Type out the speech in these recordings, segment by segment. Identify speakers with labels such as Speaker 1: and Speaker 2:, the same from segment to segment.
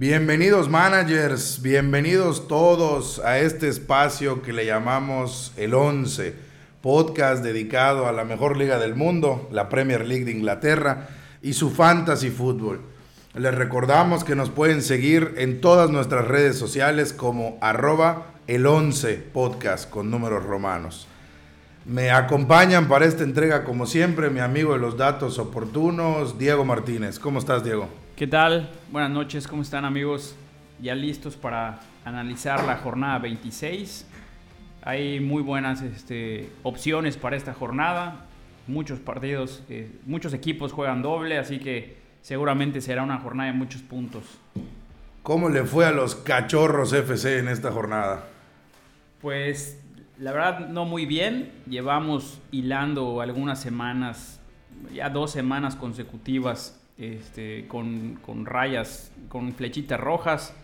Speaker 1: Bienvenidos managers, bienvenidos todos a este espacio que le llamamos el 11, podcast dedicado a la mejor liga del mundo, la Premier League de Inglaterra y su fantasy fútbol. Les recordamos que nos pueden seguir en todas nuestras redes sociales como arroba el 11 podcast con números romanos. Me acompañan para esta entrega como siempre mi amigo de los datos oportunos, Diego Martínez. ¿Cómo estás Diego?
Speaker 2: ¿Qué tal? Buenas noches, ¿cómo están amigos? Ya listos para analizar la jornada 26. Hay muy buenas este, opciones para esta jornada. Muchos partidos, eh, muchos equipos juegan doble, así que seguramente será una jornada de muchos puntos.
Speaker 1: ¿Cómo le fue a los cachorros FC en esta jornada?
Speaker 2: Pues la verdad no muy bien. Llevamos hilando algunas semanas, ya dos semanas consecutivas este, con, rayas, con flechitas rojas.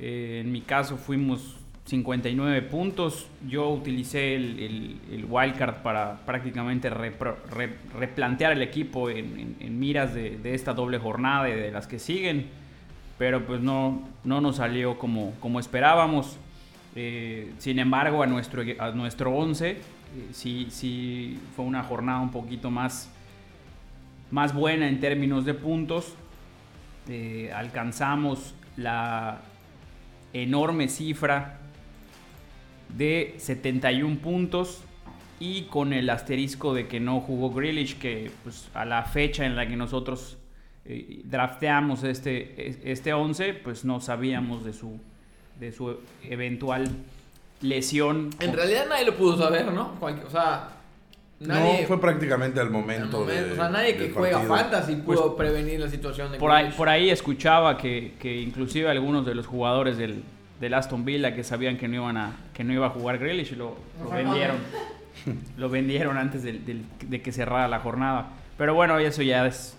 Speaker 2: Eh, en mi caso fuimos 59 puntos. Yo utilicé el, el, wildcard para prácticamente replantear el equipo en, miras de, esta doble jornada y de las que siguen. Pero pues no, no nos salió como, como esperábamos. Eh, sin embargo, a nuestro, a nuestro 11 eh, sí, sí fue una jornada un poquito más más buena en términos de puntos. Eh, alcanzamos la enorme cifra de 71 puntos y con el asterisco de que no jugó Grealish, que pues, a la fecha en la que nosotros eh, drafteamos este, este 11, pues no sabíamos de su, de su eventual lesión.
Speaker 3: En realidad nadie lo pudo saber, ¿no? o sea,
Speaker 1: no, fue prácticamente al momento.
Speaker 3: o sea, nadie que juega fantasy pues, pudo prevenir la situación de
Speaker 2: por ahí, por ahí escuchaba que, que, inclusive algunos de los jugadores del, del, Aston Villa que sabían que no iban a que no iba a jugar Grealish lo, lo vendieron. lo vendieron antes de, de, que cerrara la jornada. Pero bueno, eso ya es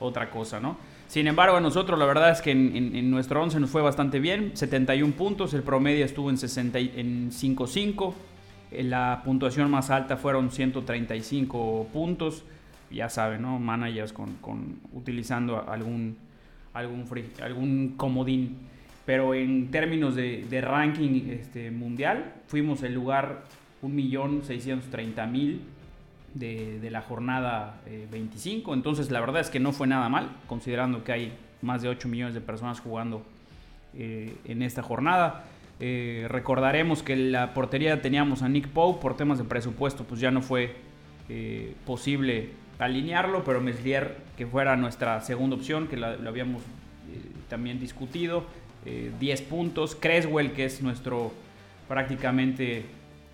Speaker 2: otra cosa, ¿no? Sin embargo, a nosotros la verdad es que en, en, nuestro 11 nos fue bastante bien. 71 puntos, el promedio estuvo en 60, en 5-5. La puntuación más alta fueron 135 puntos. Ya saben, ¿no? Managers con, con utilizando algún, algún, algún comodín. Pero en términos de, de ranking este, mundial, fuimos el lugar 1.630.000 de, de la jornada 25. Eh, Entonces, la verdad es que no fue nada mal, considerando que hay más de 8 millones de personas jugando eh, en esta jornada. Eh, recordaremos que la portería teníamos a Nick Pope por temas de presupuesto, pues ya no fue eh, posible alinearlo, pero Meslier, que fuera nuestra segunda opción, que lo habíamos eh, también discutido, 10 puntos. Creswell, que es nuestro prácticamente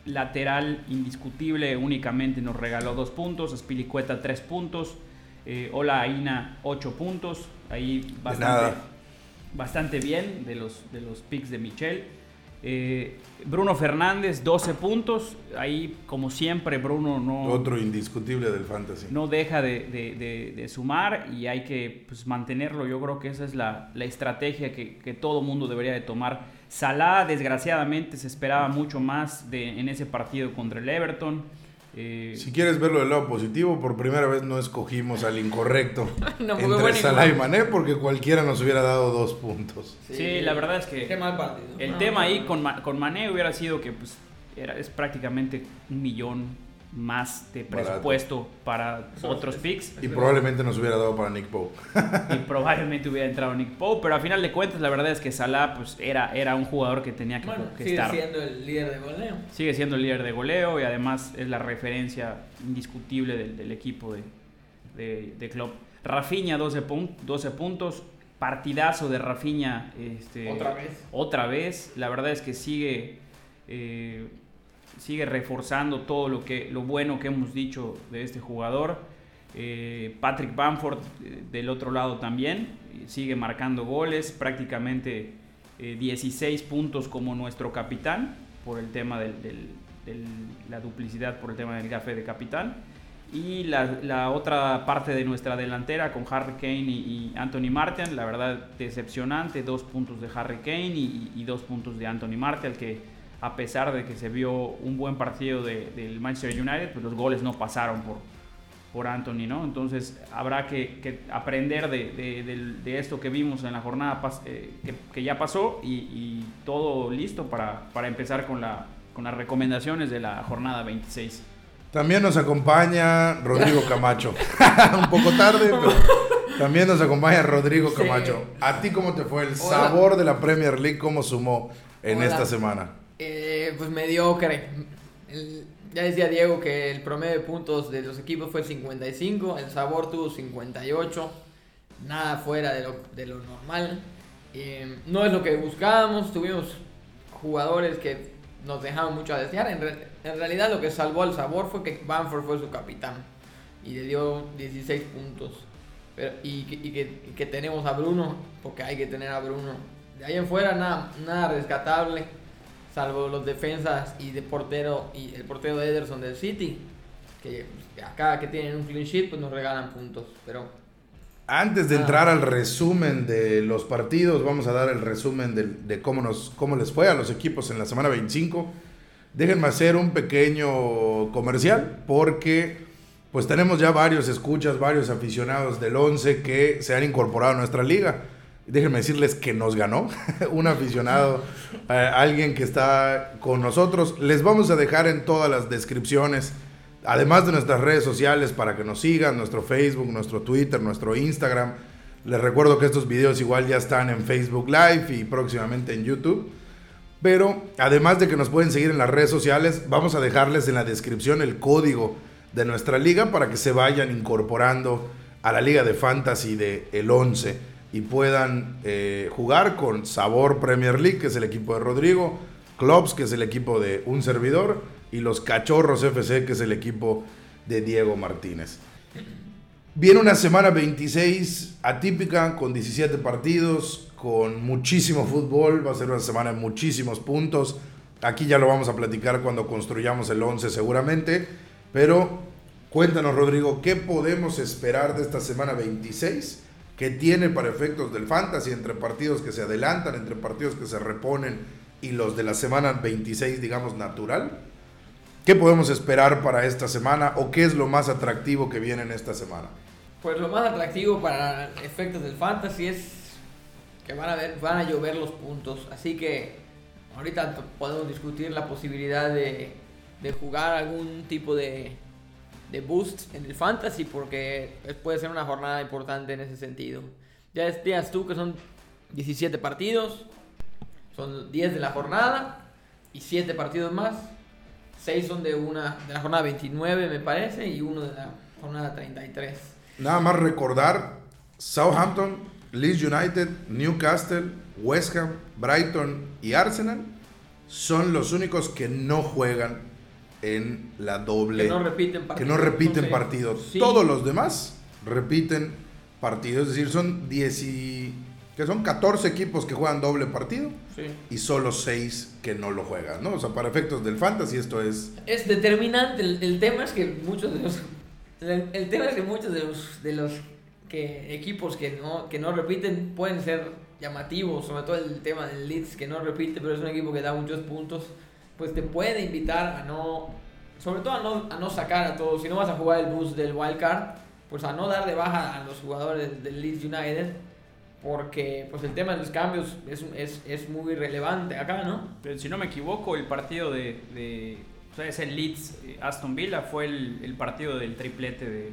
Speaker 2: lateral indiscutible, únicamente nos regaló 2 puntos. Spilicueta 3 puntos. Ola Aina 8 puntos. Ahí bastante, bastante bien de los, de los picks de Michel. Eh, Bruno Fernández, 12 puntos. Ahí, como siempre, Bruno no.
Speaker 1: Otro indiscutible del fantasy.
Speaker 2: No deja de, sumar y hay que pues, mantenerlo. Yo creo que esa es la, estrategia que, que, todo mundo debería de tomar. Salah, desgraciadamente, se esperaba mucho más en ese partido contra el Everton.
Speaker 1: Eh, si quieres verlo del lado positivo, por primera vez no escogimos al incorrecto entre Salah y Mané porque cualquiera nos hubiera dado dos puntos.
Speaker 2: Sí, la verdad es que el tema ahí con, con Mané hubiera sido que pues, era, es prácticamente un millón más de presupuesto para otros picks.
Speaker 1: Y probablemente nos hubiera dado para Nick Pope.
Speaker 2: y probablemente hubiera entrado Nick Pope, pero a final de cuentas la verdad es que Salah pues, era, era un jugador que tenía que,
Speaker 3: estar. Sigue siendo el líder de goleo.
Speaker 2: Sigue siendo el líder de goleo y además es la referencia indiscutible del, equipo de, de, de, Klopp. Rafinha 12, 12 puntos, partidazo de Rafinha. Este,
Speaker 3: otra vez.
Speaker 2: Otra vez, la verdad es que sigue... Eh, sigue reforzando todo lo, que, lo bueno que hemos dicho de este jugador. Eh, Patrick Bamford eh, del otro lado también sigue marcando goles, prácticamente 16 eh, puntos como nuestro capitán por el tema de la duplicidad, por el tema del gafe de capitán. Y la, otra parte de nuestra delantera con Harry Kane y, Anthony Martial, la verdad decepcionante, dos puntos de Harry Kane y, y dos puntos de Anthony Martial que a pesar de que se vio un buen partido del Manchester United, pues los goles no pasaron por, por Anthony, ¿no? Entonces habrá que, aprender de, esto que vimos en la jornada eh, que, ya pasó y, todo listo para, para empezar con, la, con las recomendaciones de la jornada 26.
Speaker 1: También nos acompaña Rodrigo Camacho. Un poco tarde, pero también nos acompaña Rodrigo Camacho. ¿A ti cómo te fue el sabor de la Premier League? ¿Cómo sumó en esta semana?
Speaker 3: Eh, pues mediocre. ya decía Diego que el promedio de puntos de los equipos fue 55, el sabor tuvo 58, nada fuera de lo, de lo normal. Eh, no es lo que buscábamos, tuvimos jugadores que nos dejaron mucho a desear. En, en realidad lo que salvó al sabor fue que Bamford fue su capitán y le dio 16 puntos. Pero, y, que, tenemos a Bruno, porque hay que tener a Bruno. De ahí en fuera nada, nada rescatable, salvo los defensas y de portero y el portero de Ederson del City, que, acá que tienen un clean sheet pues nos regalan puntos. Pero
Speaker 1: antes de entrar al resumen de los partidos, vamos a dar el resumen de, de, cómo, nos, cómo les fue a los equipos en la semana 25 déjenme hacer un pequeño comercial porque pues tenemos ya varios escuchas, varios aficionados del 11 que se han incorporado a nuestra liga. Déjenme decirles que nos ganó un aficionado, eh, alguien que está con nosotros. Les vamos a dejar en todas las descripciones, además de nuestras redes sociales, para que nos sigan, nuestro Facebook, nuestro Twitter, nuestro Instagram. Les recuerdo que estos videos igual ya están en Facebook Live y próximamente en YouTube. Pero además de que nos pueden seguir en las redes sociales, vamos a dejarles en la descripción el código de nuestra liga para que se vayan incorporando a la liga de fantasy de el 11 y puedan eh, jugar con Sabor Premier League, que es el equipo de Rodrigo, Clubs, que es el equipo de un servidor, y los Cachorros FC, que es el equipo de Diego Martínez. Viene una semana 26 atípica con 17 partidos, con muchísimo fútbol, va a ser una semana de muchísimos puntos. Aquí ya lo vamos a platicar cuando construyamos el 11 seguramente, pero cuéntanos Rodrigo, ¿qué podemos esperar de esta semana 26? ¿Qué tiene para efectos del fantasy entre partidos que se adelantan, entre partidos que se reponen y los de la semana 26, digamos, natural? ¿Qué podemos esperar para esta semana o qué es lo más atractivo que viene en esta semana?
Speaker 3: Pues lo más atractivo para efectos del fantasy es que van a, ver, van a llover los puntos. Así que ahorita podemos discutir la posibilidad de, de jugar algún tipo de, de, boost en el fantasy porque puede ser una jornada importante en ese sentido. Ya decías tú que son 17 partidos, son 10 de la jornada y 7 partidos más. 6 son de, una, de la jornada 29 me parece y uno de la jornada 33.
Speaker 1: Nada más recordar, Southampton Leeds United, Newcastle, West Ham, Brighton y Arsenal son los únicos que no juegan en la doble.
Speaker 3: Que no repiten partidos.
Speaker 1: Que no repiten partidos. Todos los demás repiten partidos. Es decir, son 10 que son 14 equipos que juegan doble partido y solo 6 que no lo juegan, ¿no? O sea, para efectos del fantasy esto es...
Speaker 3: Es determinante. El, tema es que muchos de los... El, tema es que muchos de los, de los que equipos que no, que no repiten pueden ser llamativos, sobre todo el tema del Leeds que no repite, pero es un equipo que da muchos puntos, pues te puede invitar a no, sobre todo a no, a no sacar a todos, si no vas a jugar el bus del wild card, pues a no dar de baja a los jugadores del Leeds United, porque pues el tema de los cambios es, es, es muy relevante acá, ¿no?
Speaker 2: Pero si no me equivoco, el partido de, de o sea, ese Leeds eh, Aston Villa fue el, el partido del triplete de,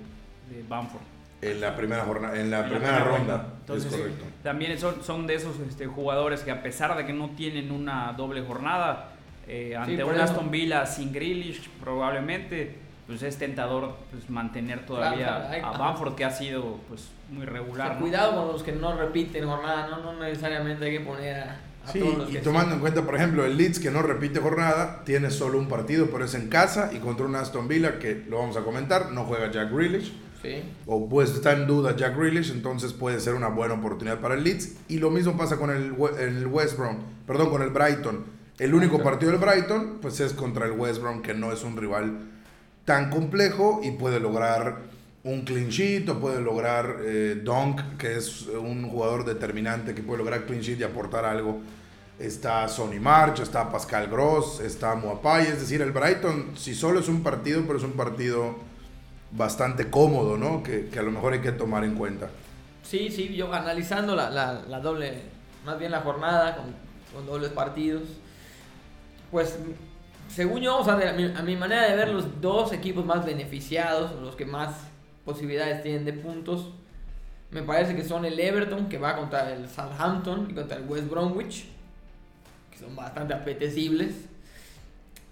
Speaker 2: de Bamford.
Speaker 1: En la primera jornada, en la, primera, ronda. Entonces, es correcto.
Speaker 2: también son, son de esos este, jugadores que a pesar de que no tienen una doble jornada, eh, ante un Aston Villa sin Grealish probablemente, pues es tentador pues, mantener todavía a Bamford que ha sido pues muy regular.
Speaker 3: Cuidado con los que no repiten jornada, no, no necesariamente hay que poner a,
Speaker 1: sí, y tomando en cuenta, por ejemplo, el Leeds que no repite jornada, tiene solo un partido, pero es en casa y contra un Aston Villa que lo vamos a comentar, no juega Jack Grealish. O pues está en duda Jack Grealish, entonces puede ser una buena oportunidad para el Leeds. Y lo mismo pasa con el, el West Brom, perdón, con el Brighton. El único partido del Brighton, pues es contra el West Brom, que no es un rival tan complejo y puede lograr un clean sheet o puede lograr eh, Donk, que es un jugador determinante que puede lograr clean sheet y aportar algo. Está Sonny March, está Pascal Gross, está Muapai. Es decir, el Brighton, si solo es un partido, pero es un partido bastante cómodo, ¿no? Que, que a lo mejor hay que tomar en cuenta.
Speaker 3: Sí, sí, yo analizando la, la, la doble, más bien la jornada con, con dobles partidos, pues según yo, o sea, a, mi, manera de ver, los dos equipos más beneficiados, los que más posibilidades tienen de puntos, me parece que son el Everton, que va contra el Southampton y contra el West Bromwich, que son bastante apetecibles.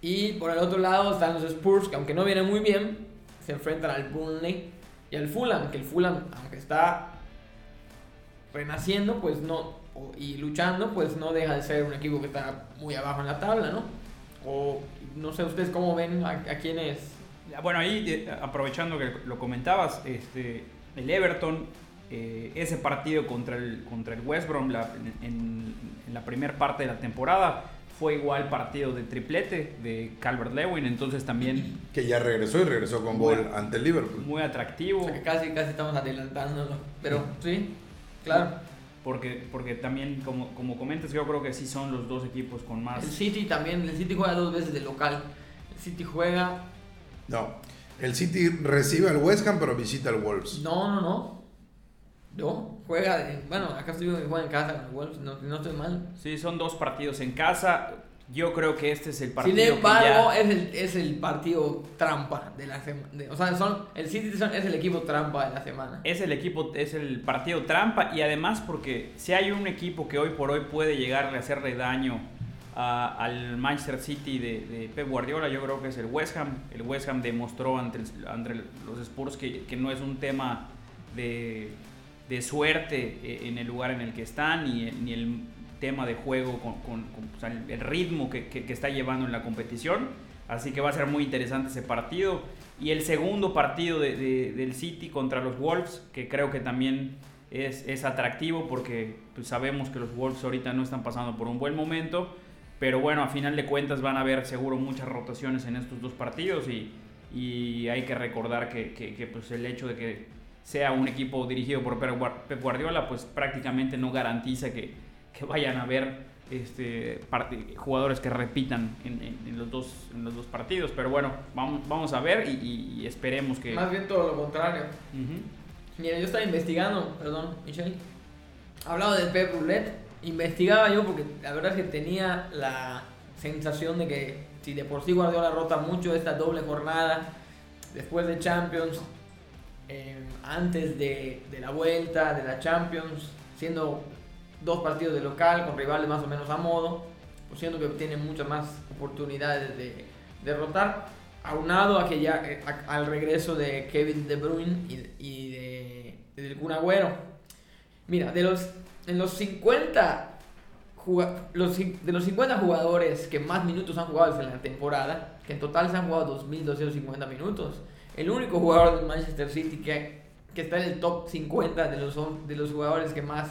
Speaker 3: Y por el otro lado están los Spurs, que aunque no vienen muy bien, se enfrentan al Burnley y al Fulham, que el Fulham, aunque está renaciendo, pues no, y luchando, pues no deja de ser un equipo que está muy abajo en la tabla, ¿no? O no sé ustedes cómo ven a, a quiénes.
Speaker 2: Bueno, ahí eh, aprovechando que lo comentabas, este, el Everton, eh, ese partido contra el, contra el West Brom la- en, en la primera parte de la temporada fue igual partido de triplete de Calvert Lewin, entonces también
Speaker 1: Que ya regresó y regresó con gol ante el Liverpool.
Speaker 2: muy
Speaker 3: O
Speaker 2: atractivo.
Speaker 3: sea, que casi, casi estamos adelantándolo. Pero sí, claro.
Speaker 2: Porque, porque también, como, como comentas, yo creo que sí son los dos equipos con más...
Speaker 3: El City también, el City juega dos veces de local. El City juega.
Speaker 1: No. El City recibe al West Ham, pero visita al Wolves.
Speaker 3: No, no, no. No, juega. en- bueno, acá estoy viendo que juega en casa con el Wolves, no, no estoy mal.
Speaker 2: Sí, son dos partidos en casa. Yo creo que este es el partido
Speaker 3: Sin
Speaker 2: que
Speaker 3: embargo,
Speaker 2: ya-
Speaker 3: es, el, es el partido trampa de la semana. O sea, son, el City es el equipo trampa de la semana.
Speaker 2: es el equipo, es el partido trampa y además porque si hay un equipo que hoy por hoy puede llegar a hacerle daño a- al Manchester City de, de Pep Guardiola, yo creo que es el West Ham. El West Ham demostró ante, el- ante los Spurs que, que no es un tema de, de suerte eh, en el lugar en el que están ni, ni el tema de juego con, con- con- o sea, el, el ritmo que, que- que está llevando en la competición. Así que va a ser muy interesante ese partido. Y el segundo partido de- de- del City contra los Wolves, que creo que también es, es atractivo porque pues, sabemos que los Wolves ahorita no están pasando por un buen momento. Pero bueno, a final de cuentas van a haber seguro muchas rotaciones en estos dos partidos y, y hay que recordar que, que- que, pues, el hecho de que sea un equipo dirigido por Pep Guar- Pep Guardiola, pues prácticamente no garantiza que, que vayan a haber este, jugadores que repitan en, en- en los dos, en los dos partidos. Pero bueno, vamos, vamos a ver y, y- esperemos que...
Speaker 3: Más bien todo lo contrario.
Speaker 2: Ujú.
Speaker 3: Mira, yo estaba investigando, perdón, Michelle. Hablaba del Pep Roulette. Investigaba yo porque la verdad es que tenía la sensación de que si de por sí Guardiola rota mucho esta doble jornada, después de Champions, eh, antes de, de la vuelta de la Champions, siendo dos partidos de local con rivales más o menos a modo, pues siendo que tiene muchas más oportunidades de derrotar, aunado a que ya eh, al regreso de Kevin De Bruyne y, y de, del Kun Agüero. Mira, de los en los 50 juga- los, de los 50 jugadores que más minutos han jugado en la temporada, que en total se han jugado 2.250 minutos, el único jugador del Manchester City que, que está en el top 50 de los, de los jugadores que más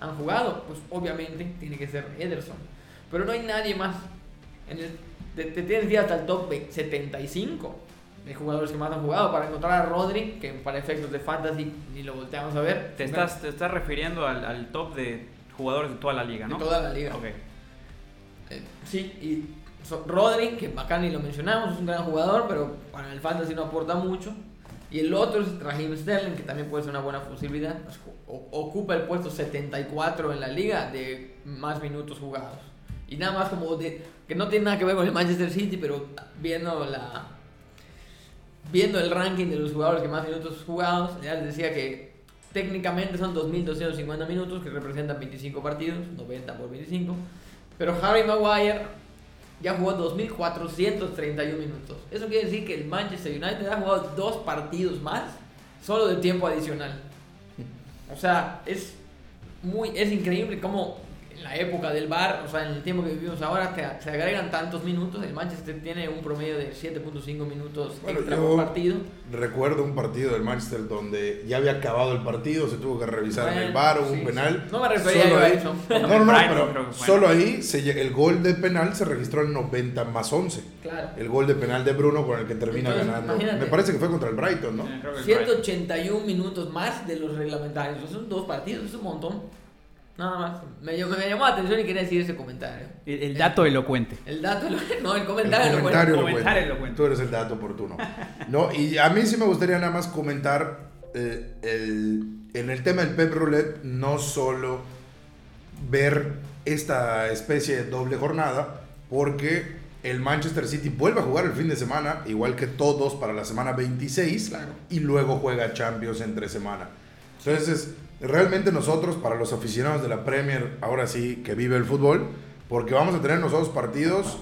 Speaker 3: han jugado, pues obviamente tiene que ser Ederson. Pero no hay nadie más. En el- te, te tienes que hasta el top ve- 75 de jugadores que más han jugado para encontrar a Rodri, que para efectos de fantasy ni lo volteamos a ver.
Speaker 2: Te estás, te estás refiriendo al, al top de jugadores de toda la liga,
Speaker 3: de
Speaker 2: ¿no?
Speaker 3: toda la liga.
Speaker 2: Ok.
Speaker 3: Eh, sí, y so- Rodri, que acá ni lo mencionamos, es un gran jugador, pero para el fantasy no aporta mucho. Y el otro es Raheem Sterling, que también puede ser una buena posibilidad. Ocupa el puesto 74 en la liga de más minutos jugados. Y nada más como de que no tiene nada que ver con el Manchester City, pero viendo la viendo el ranking de los jugadores que más minutos jugados, ya les decía que técnicamente son 2.250 minutos, que representan 25 partidos, 90 por 25. Pero Harry Maguire ya jugó 2.431 minutos. Eso quiere decir que el Manchester United ha jugado dos partidos más solo de tiempo adicional. O sea, es muy es increíble cómo la época del bar, o sea, en el tiempo que vivimos ahora, se agregan tantos minutos. El Manchester tiene un promedio de 7.5 minutos
Speaker 1: Bueno,
Speaker 3: extra por partido.
Speaker 1: Recuerdo un partido del Manchester donde ya había acabado el partido, se tuvo que revisar en el bar, hubo
Speaker 3: sí,
Speaker 1: un
Speaker 3: sí.
Speaker 1: penal.
Speaker 3: No me refería
Speaker 1: Solo
Speaker 3: a
Speaker 1: ahí-
Speaker 3: eso.
Speaker 1: No, no, no,
Speaker 2: Brighton
Speaker 1: pero solo ahí se el gol de penal se registró en 90 más 11.
Speaker 3: Claro.
Speaker 1: El gol de penal de Bruno con el que termina
Speaker 3: Entonces,
Speaker 1: ganando.
Speaker 3: imagínate.
Speaker 1: Me parece que fue contra el Brighton, ¿no?
Speaker 2: Sí, creo que es Brighton.
Speaker 3: 181 minutos más de los reglamentarios. Son dos partidos, es un montón. Nada más. Me, llamó- me llamó la atención y quería decir ese comentario.
Speaker 2: El, el dato elocuente.
Speaker 3: El dato, no, el
Speaker 1: El
Speaker 3: comentario. lo
Speaker 1: comentario cuenta. Tú eres el dato oportuno. No, y a mí sí me gustaría nada más comentar eh, el- en el tema del Pep Roulette, no solo ver esta especie de doble jornada, porque el Manchester City vuelve a jugar el fin de semana, igual que todos para la semana 26,
Speaker 3: Claro.
Speaker 1: y luego juega Champions entre semana. Entonces, realmente nosotros, para los aficionados de la Premier, ahora sí que vive el fútbol, porque vamos a tener nosotros partidos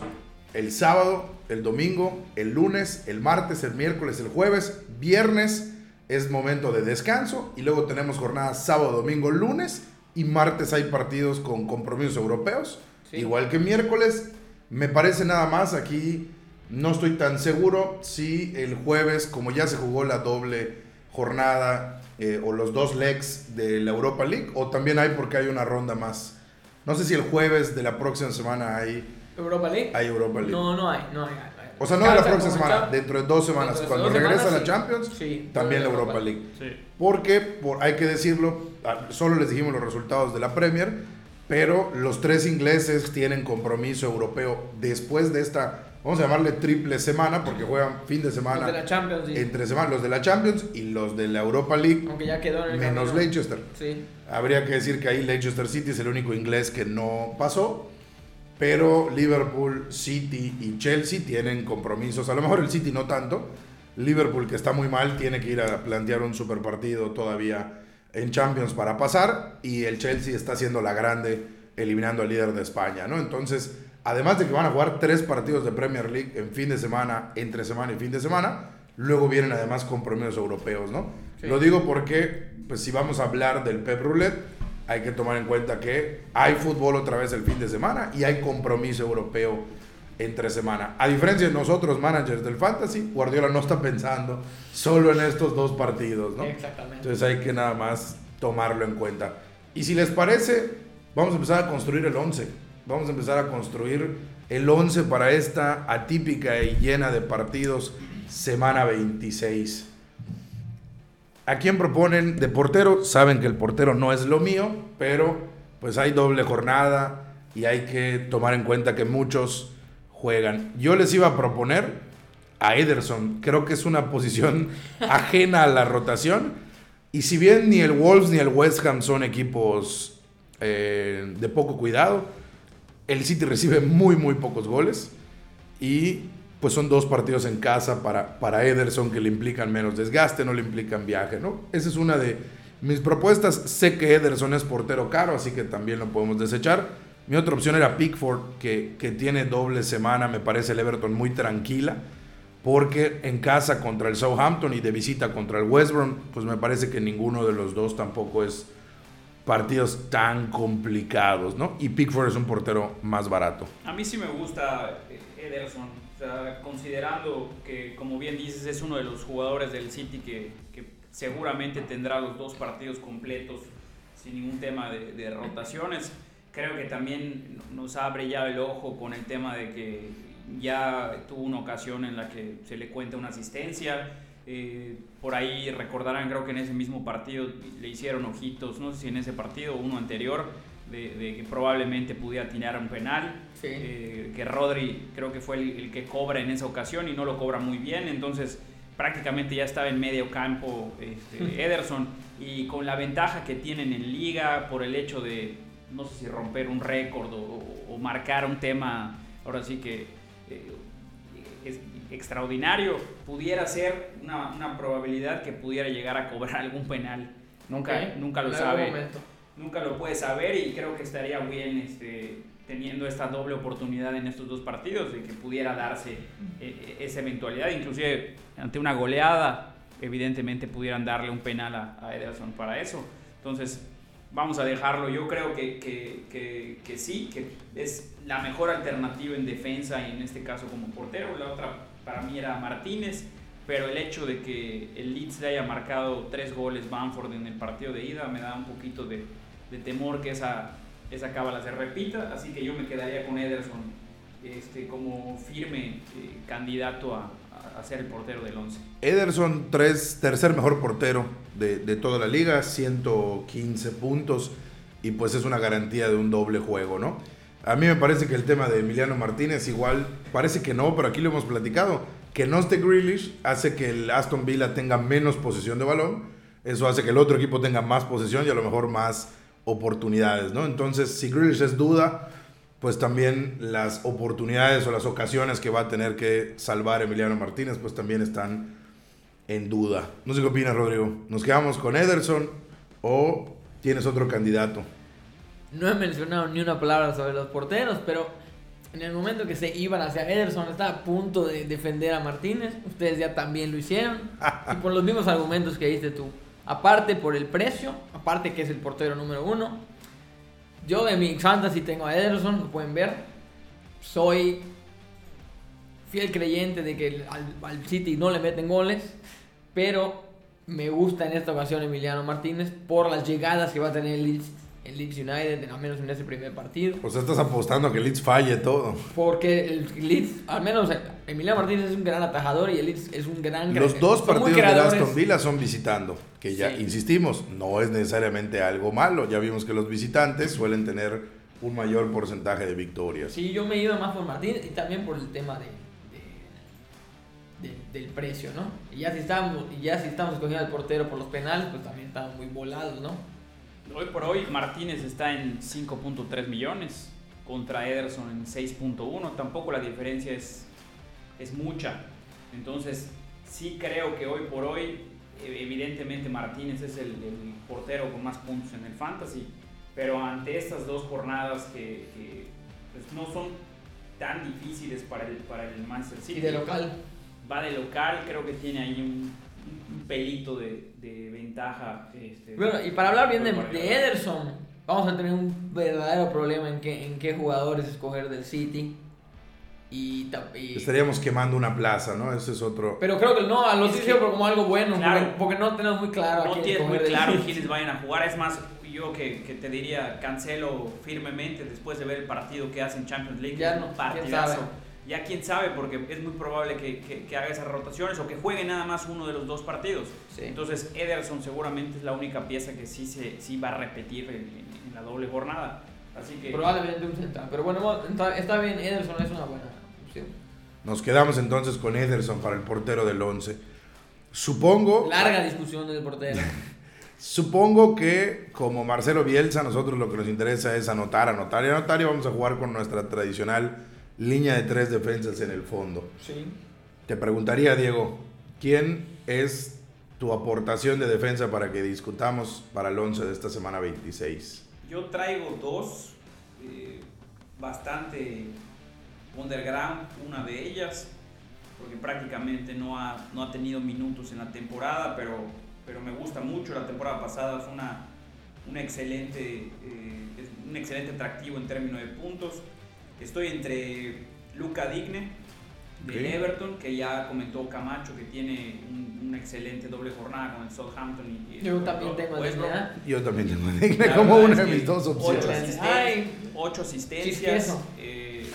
Speaker 1: el sábado, el domingo, el lunes, el martes, el miércoles, el jueves, viernes es momento de descanso y luego tenemos jornadas sábado, domingo, lunes y martes hay partidos con compromisos europeos,
Speaker 3: Sí.
Speaker 1: igual que miércoles. Me parece nada más aquí, no estoy tan seguro si el jueves, como ya se jugó la doble jornada eh, o los dos legs de la Europa League, o también hay porque hay una ronda más. No sé si el jueves de la próxima semana hay,
Speaker 3: ¿Europa League?
Speaker 1: hay Europa League.
Speaker 3: No, no hay, no hay. no hay.
Speaker 1: O sea, no de la próxima semana, dentro de dos semanas. Cuando
Speaker 3: dos
Speaker 1: regresa
Speaker 3: semanas,
Speaker 1: la
Speaker 3: sí.
Speaker 1: Champions,
Speaker 3: Sí,
Speaker 1: también la Europa
Speaker 3: Europa.
Speaker 1: League.
Speaker 2: Sí.
Speaker 1: Porque, por, hay que decirlo, ah, solo les dijimos los resultados de la Premier, pero los tres ingleses tienen compromiso europeo después de esta, vamos a llamarle triple semana, porque juegan fin de
Speaker 3: Los
Speaker 1: semana,
Speaker 3: de la Champions, sí.
Speaker 1: entre semana, los de la Champions y los de la Europa League,
Speaker 3: Aunque ya quedó en el
Speaker 1: menos
Speaker 3: camino.
Speaker 1: Leicester.
Speaker 3: Sí.
Speaker 1: Habría que decir que ahí Leicester City es el único inglés que no pasó. Pero Liverpool, City y Chelsea tienen compromisos. A lo mejor el City no tanto. Liverpool, que está muy mal, tiene que ir a plantear un super partido todavía en Champions para pasar. Y el Chelsea está haciendo la grande, eliminando al líder de España. ¿no? Entonces, además de que van a jugar tres partidos de Premier League en fin de semana, entre semana y fin de semana, luego vienen además compromisos europeos. ¿no?
Speaker 3: Sí.
Speaker 1: Lo digo porque, pues si vamos a hablar del Pep Roulette, hay que tomar en cuenta que hay fútbol otra vez el fin de semana y hay compromiso europeo entre semana. A diferencia de nosotros, managers del Fantasy, Guardiola no está pensando solo en estos dos partidos, ¿no?
Speaker 3: Exactamente.
Speaker 1: Entonces hay que nada más tomarlo en cuenta. Y si les parece, vamos a empezar a construir el 11. Vamos a empezar a construir el 11 para esta atípica y llena de partidos semana 26. ¿A quién proponen de portero? Saben que el portero no es lo mío, pero pues hay doble jornada y hay que tomar en cuenta que muchos juegan. Yo les iba a proponer a Ederson. Creo que es una posición ajena a la rotación. Y si bien ni el Wolves ni el West Ham son equipos eh, de poco cuidado, el City recibe muy, muy pocos goles. Y pues son dos partidos en casa para, para Ederson que le implican menos desgaste, no le implican viaje, ¿no? Esa es una de mis propuestas. Sé que Ederson es portero caro, así que también lo podemos desechar. Mi otra opción era Pickford, que, que tiene doble semana, me parece el Everton muy tranquila, porque en casa contra el Southampton y de visita contra el West Brom, pues me parece que ninguno de los dos tampoco es partidos tan complicados, ¿no? Y Pickford es un portero más barato.
Speaker 2: A mí sí me gusta eh, Ederson, o sea, considerando que, como bien dices, es uno de los jugadores del City que, que seguramente tendrá los dos partidos completos sin ningún tema de, de rotaciones. Creo que también nos ha brillado el ojo con el tema de que ya tuvo una ocasión en la que se le cuenta una asistencia. Eh, por ahí recordarán, creo que en ese mismo partido le hicieron ojitos, no sé si en ese partido o uno anterior, de, de que probablemente pudiera tirar un penal.
Speaker 3: Sí.
Speaker 2: Eh, que Rodri creo que fue el, el que cobra en esa ocasión y no lo cobra muy bien, entonces prácticamente ya estaba en medio campo este, Ederson y con la ventaja que tienen en liga por el hecho de, no sé si romper un récord o, o marcar un tema, ahora sí que eh, es extraordinario, pudiera ser una, una probabilidad que pudiera llegar a cobrar algún penal. Nunca, nunca lo sabe
Speaker 3: momento.
Speaker 2: nunca lo puede saber y creo que estaría bien este, teniendo esta doble oportunidad en estos dos partidos de que pudiera darse eh, esa eventualidad, inclusive ante una goleada, evidentemente pudieran darle un penal a, a Ederson para eso. Entonces, vamos a dejarlo. Yo creo que, que, que, que sí, que es la mejor alternativa en defensa y en este caso como portero. La otra para mí era Martínez, pero el hecho de que el Leeds le haya marcado tres goles Bamford en el partido de ida me da un poquito de, de temor que esa, esa cábala se repita, así que yo me quedaría con Ederson este, como firme eh, candidato a, a ser el portero del 11.
Speaker 1: Ederson, tres, tercer mejor portero de, de toda la liga, 115 puntos. y pues es una garantía de un doble juego, ¿no? A mí me parece que el tema de Emiliano Martínez igual, parece que no, pero aquí lo hemos platicado, que no esté Grealish hace que el Aston Villa tenga menos posesión de balón, eso hace que el otro equipo tenga más posesión y a lo mejor más oportunidades, ¿no? Entonces, si Grealish es duda, pues también las oportunidades o las ocasiones que va a tener que salvar Emiliano Martínez, pues también están en duda. No sé qué opinas, Rodrigo. ¿Nos quedamos con Ederson o tienes otro candidato?
Speaker 3: No he mencionado ni una palabra sobre los porteros, pero en el momento que se iban hacia Ederson, estaba a punto de defender a Martínez. Ustedes ya también lo hicieron. y por los mismos argumentos que diste tú. Aparte por el precio, aparte que es el portero número uno. Yo de mi fantasy tengo a Ederson, lo pueden ver. Soy fiel creyente de que al, al City no le meten goles, pero me gusta en esta ocasión Emiliano Martínez por las llegadas que va a tener el el Leeds United, al menos en ese primer partido.
Speaker 1: Sea, estás apostando a que el Leeds falle todo.
Speaker 3: Porque el Leeds, al menos Emiliano Martínez es un gran atajador y el Leeds es un gran...
Speaker 1: Los dos partidos de Aston Villa son visitando, que ya insistimos, no es necesariamente algo malo. Ya vimos que los visitantes suelen tener un mayor porcentaje de victorias.
Speaker 3: Sí, yo me iba más por Martínez y también por el tema de, del precio, ¿no? Y ya si estamos, y ya si estamos escogiendo al portero por los penales, pues también estamos muy volados, ¿no?
Speaker 2: Hoy por hoy Martínez está en 5.3 millones contra Ederson en 6.1. Tampoco la diferencia es, es mucha. Entonces sí creo que hoy por hoy e, evidentemente Martínez es el, portero con más puntos en el fantasy. Pero ante estas dos jornadas que, pues, no son tan difíciles para el, para el Manchester City.
Speaker 3: Y de local.
Speaker 2: Va de local, creo que tiene ahí un, un pelito de, de ventaja. Este,
Speaker 3: bueno, y para hablar bien de, Ederson, vamos a tener un verdadero problema en qué, en qué jugadores escoger del City. Y,
Speaker 1: Estaríamos quemando una plaza, ¿no? Ese es otro.
Speaker 3: Pero creo que no, lo digo como algo bueno, porque, no tenemos muy claro.
Speaker 2: No tienes muy claro quiénes vayan a jugar. Es más, yo que, que, te diría, cancelo firmemente después de ver el partido que hacen Champions League.
Speaker 3: Ya no, partidazo
Speaker 2: ya quién sabe, porque es muy probable que, que, haga esas rotaciones o que juegue nada más uno de los dos partidos. Entonces Ederson seguramente es la única pieza que sí, se, sí va a repetir en, la doble jornada. Así que...
Speaker 3: Probablemente un central. Pero bueno, está, bien, Ederson es una buena opción.
Speaker 1: Nos quedamos entonces con Ederson para el portero del 11. Supongo...
Speaker 3: Larga discusión del portero.
Speaker 1: Supongo que como Marcelo Bielsa, nosotros lo que nos interesa es anotar, anotar y anotar y vamos a jugar con nuestra tradicional línea de tres defensas en el fondo.
Speaker 3: Sí.
Speaker 1: Te preguntaría, Diego, ¿quién es tu aportación de defensa para que discutamos para el 11 de esta semana 26?
Speaker 2: Yo traigo dos, eh, bastante underground, una de ellas, porque prácticamente no ha, no ha tenido minutos en la temporada, pero, pero me gusta mucho. La temporada pasada fue una, una excelente, eh, un excelente atractivo en términos de puntos. Estoy entre Luca Digne de Everton, que ya comentó Camacho que tiene una excelente doble jornada con el Southampton.
Speaker 3: Y, Yo también tengo Digne.
Speaker 1: Yo también tengo Digne como una de mis dos opciones.
Speaker 2: Ocho, asistencias, eh,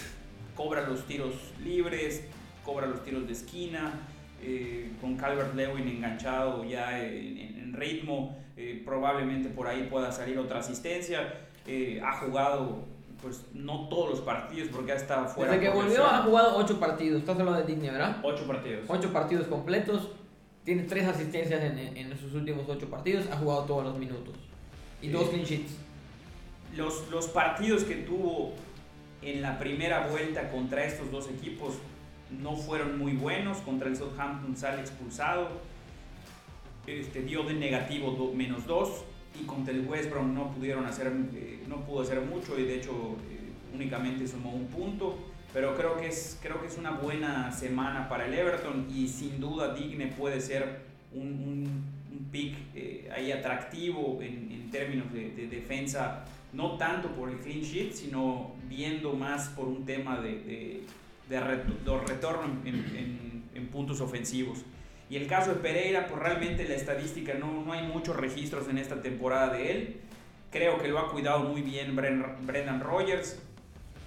Speaker 2: cobra los tiros libres, cobra los tiros de esquina. Eh, con Calvert Lewin enganchado ya en, ritmo, eh, probablemente por ahí pueda salir otra asistencia. ha jugado pues no todos los partidos porque ha estado fuera.
Speaker 3: Desde que volvió ha jugado ocho partidos. Estás hablando de Disney, ¿verdad?
Speaker 2: Ocho partidos.
Speaker 3: Ocho partidos completos. Tiene tres asistencias en, en sus últimos ocho partidos. Ha jugado todos los minutos. Y dos clean sheets.
Speaker 2: Los, los partidos que tuvo en la primera vuelta contra estos dos equipos no fueron muy buenos. Contra el Southampton sale expulsado. Este, dio de negativo menos dos y contra el West Brom no pudieron hacer, eh, no pudo hacer mucho y de hecho eh, únicamente sumó un punto. Pero creo que, es, creo que es una buena semana para el Everton y sin duda Digne puede ser un, un, pick eh, ahí atractivo en, en términos de, defensa, no tanto por el clean sheet, sino viendo más por un tema de, de, retorno en, en, en puntos ofensivos. Y el caso de Pereira, pues realmente la estadística no, no hay muchos registros en esta temporada de él. Creo que lo ha cuidado muy bien Brendan Rogers.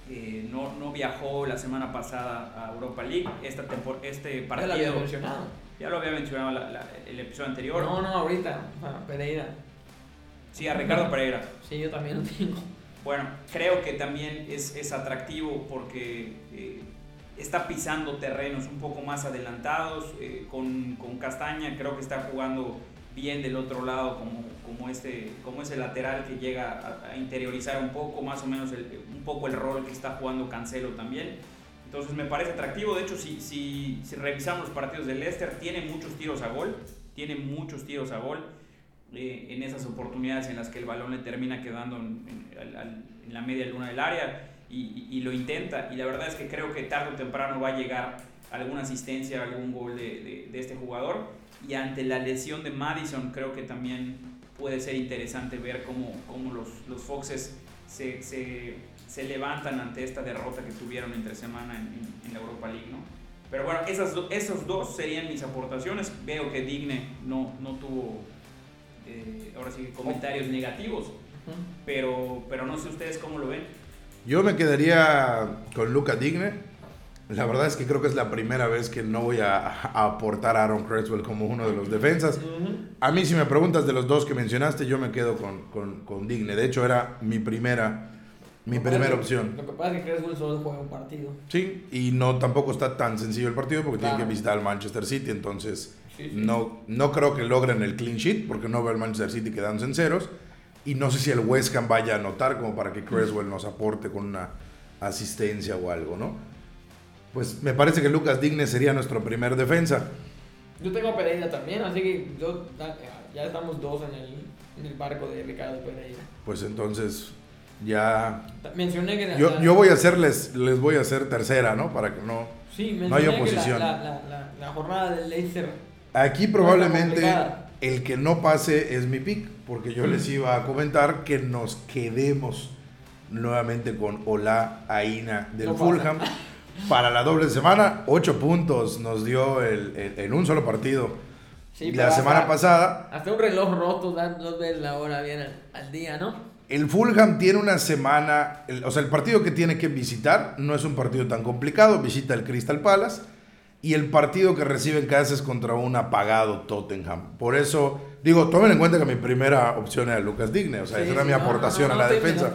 Speaker 2: Eh, no, no, viajó la semana pasada a Europa League. Esta este partido.
Speaker 3: Ya lo había mencionado.
Speaker 2: Ya lo había mencionado el episodio anterior.
Speaker 3: No, no, ahorita. Pereira.
Speaker 2: Sí, a Ricardo Pereira.
Speaker 3: Sí, yo también lo tengo.
Speaker 2: Bueno, creo que también es, es atractivo porque eh, está pisando terrenos un poco más adelantados. eh, con, con Castaña creo que está jugando bien del otro lado como, como, este, como ese lateral que llega a, interiorizar un poco, más o menos el- un poco el rol que está jugando Cancelo también. Entonces me parece atractivo. De hecho, si, si, revisamos los partidos del Leicester, tiene muchos tiros a gol. Tiene muchos tiros a gol eh, en esas oportunidades en las que el balón le termina quedando en la media luna del área y, y- lo intenta. Y la verdad es que creo que tarde o temprano va a llegar alguna asistencia, algún gol de, de- de este jugador. Y ante la lesión de Madison, creo que también puede ser interesante ver cómo, cómo los, los Foxes se, se, se levantan ante esta derrota que tuvieron entre semana en, en- en la Europa League. ¿no? Pero bueno, esas, esos dos serían mis aportaciones. Veo que Digne no, no tuvo, eh, ahora sí, comentarios negativos,
Speaker 3: Ujú.
Speaker 2: pero, pero no sé ustedes cómo lo ven.
Speaker 1: Yo me quedaría con Luca Digne. La verdad es que creo que es la primera vez que no voy a, a aportar a Aaron Creswell como uno de los defensas. A mí, si me preguntas de los dos que mencionaste, yo me quedo con, con, con Digne. De hecho, era mi primera, mi
Speaker 3: Lo
Speaker 1: primera
Speaker 3: que-
Speaker 1: opción.
Speaker 3: Lo que pasa es que Creswell solo juega un partido.
Speaker 1: Sí, y no tampoco está tan sencillo el partido porque
Speaker 3: Claro.
Speaker 1: que visitar al Manchester City, entonces
Speaker 3: Sí, sí.
Speaker 1: no, no creo que logren el clean sheet porque no veo al Manchester City quedándose en ceros y no sé si el West Ham vaya a anotar como para que Creswell nos aporte con una asistencia o algo, ¿no? Pues me parece que Lucas Digne sería nuestro primer defensa.
Speaker 3: Yo tengo a Pereira también, así que yo, ya- estamos dos en el, en el barco de Ricardo Pereira.
Speaker 1: Pues entonces ya...
Speaker 3: Mencioné que... la-
Speaker 1: Yo, yo voy a hacerles, les voy a hacer tercera, ¿no? Para que no...
Speaker 3: Sí,
Speaker 1: no hay
Speaker 3: que la-
Speaker 1: oposición.
Speaker 3: La, la, la, la jornada del Leicester...
Speaker 1: Aquí probablemente el que no pase es mi pick, porque yo les iba a comentar que nos quedemos nuevamente con Ola Aina del
Speaker 3: No pasa.
Speaker 1: Fulham para la doble semana. Ocho puntos nos dio el, el- en un solo partido
Speaker 3: Sí,
Speaker 1: la semana
Speaker 3: hasta-
Speaker 1: pasada.
Speaker 3: Hasta un reloj roto, dan dos veces la hora bien al, al día, ¿no?
Speaker 1: El Fulham tiene una semana, el- o sea, el partido que tiene que visitar no es un partido tan complicado, visita el Crystal Palace y el partido que recibe en casa es contra un apagado Tottenham. Por eso, digo, tomen en cuenta que mi primera opción era Lucas Digne, o sea,
Speaker 3: Sí,
Speaker 1: esa era
Speaker 3: sí,
Speaker 1: mi
Speaker 3: no, no,
Speaker 1: aportación
Speaker 3: no,
Speaker 1: a la defensa.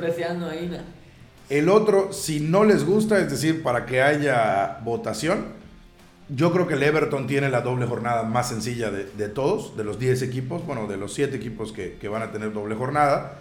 Speaker 1: El otro, si no les gusta, es decir, para que haya votación, yo creo que el Everton tiene la doble jornada más sencilla de, de todos, de los 10 equipos, bueno, de los 7 equipos que, que van a tener doble jornada.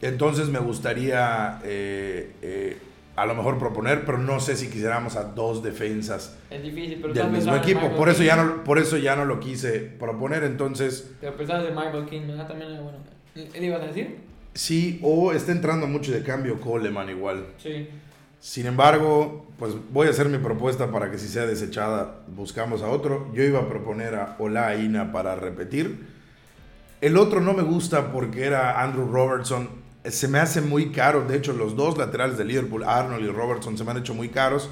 Speaker 1: Entonces me gustaría eh, eh, a lo mejor proponer, pero no sé si quisiéramos a dos defensas
Speaker 3: Es difícil, pero
Speaker 1: del mismo equipo. Por eso,
Speaker 3: King.
Speaker 1: ya no, por eso ya no lo quise proponer. Entonces,
Speaker 3: Pero pensabas de Michael King, ¿verdad? También era bueno. ¿Él ibas a decir?
Speaker 1: sí, o está entrando mucho de cambio Coleman igual.
Speaker 3: Sí.
Speaker 1: Sin embargo, pues voy a hacer mi propuesta para que si sea desechada, buscamos a otro. Yo iba a proponer a Ola Aina para repetir. El otro no me gusta porque era Andrew Robertson. Se me hace muy caro. De hecho, los dos laterales de Liverpool, Arnold y Robertson, se me han hecho muy caros.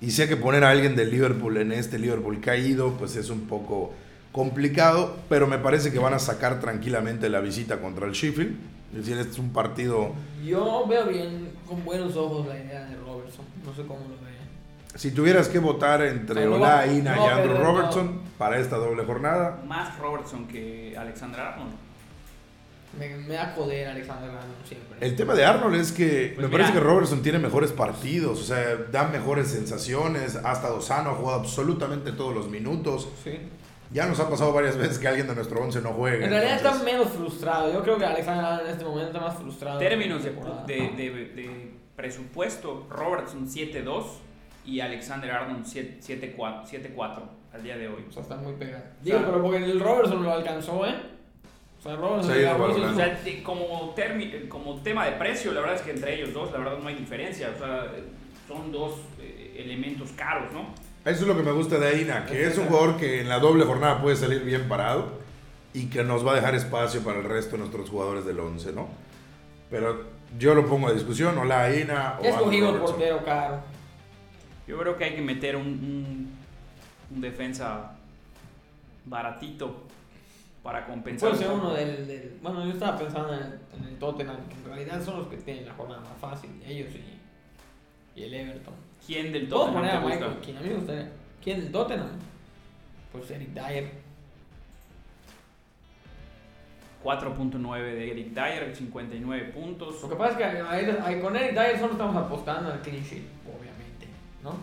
Speaker 1: Y sé que poner a alguien de Liverpool en este Liverpool caído, pues es un poco complicado. Pero me parece que van a sacar tranquilamente la visita contra el Sheffield. Es decir, este es un partido
Speaker 3: Yo veo bien, con buenos ojos, la idea de Robertson. No sé cómo lo ve.
Speaker 1: Si tuvieras que votar entre
Speaker 3: Pero no
Speaker 1: Ola
Speaker 3: no
Speaker 1: y Andrew
Speaker 3: no.
Speaker 1: Robertson para esta doble jornada,
Speaker 2: Más Robertson que Alexander Arnold.
Speaker 3: Me, me da joder Alexander Arnold siempre.
Speaker 1: el tema de Arnold es que
Speaker 2: Pues
Speaker 1: me parece que
Speaker 2: mira.
Speaker 1: Robertson tiene mejores partidos, o sea, da mejores sensaciones, ha estado sano, ha jugado absolutamente todos los minutos.
Speaker 3: Sí.
Speaker 1: Ya nos ha pasado varias veces que alguien de nuestro 11 no juega.
Speaker 3: En realidad
Speaker 1: entonces-
Speaker 3: está menos frustrado. Yo creo que Alexander Arnold en este momento está más frustrado.
Speaker 2: Términos de, de, de- de presupuesto, Robertson 7-2 y Alexander Arnold 7- 7-4 7-4 al día de hoy.
Speaker 3: O sea, está muy pegado.
Speaker 2: O
Speaker 3: Digo,
Speaker 2: sea-
Speaker 3: pero porque el Robertson lo alcanzó, ¿eh? O sea, Robertson
Speaker 1: Se ha ido
Speaker 3: agarró y se-
Speaker 1: valorando.
Speaker 2: O sea, de- como, termi- como tema de precio, la verdad es que entre ellos dos, la verdad no hay diferencia. O sea, son dos eh, elementos caros, ¿no?
Speaker 1: Eso es lo que me gusta de Aina, que es un jugador que en la doble jornada puede salir bien parado y que nos va a dejar espacio para el resto de nuestros jugadores del 11, ¿no? Pero yo lo pongo a discusión, o la Aina o
Speaker 3: escogido el portero caro.
Speaker 2: Yo creo que hay que meter un, un- un defensa baratito para compensar.
Speaker 3: Puede ser uno del, del- Bueno, yo estaba pensando en el, en el Tottenham, que en realidad son los que tienen la jornada más fácil. Ellos y, y el Everton.
Speaker 2: ¿Quién del Tottenham
Speaker 3: poner a
Speaker 2: te
Speaker 3: Michael
Speaker 2: gusta?
Speaker 3: Keane. A mí me gustaría. ¿Quién del Tottenham? Pues Eric Dyer.
Speaker 2: 4.9 de Eric Dyer, 59 puntos.
Speaker 3: Lo que pasa es que ahí con Eric Dyer solo estamos apostando al clean sheet, obviamente, ¿no?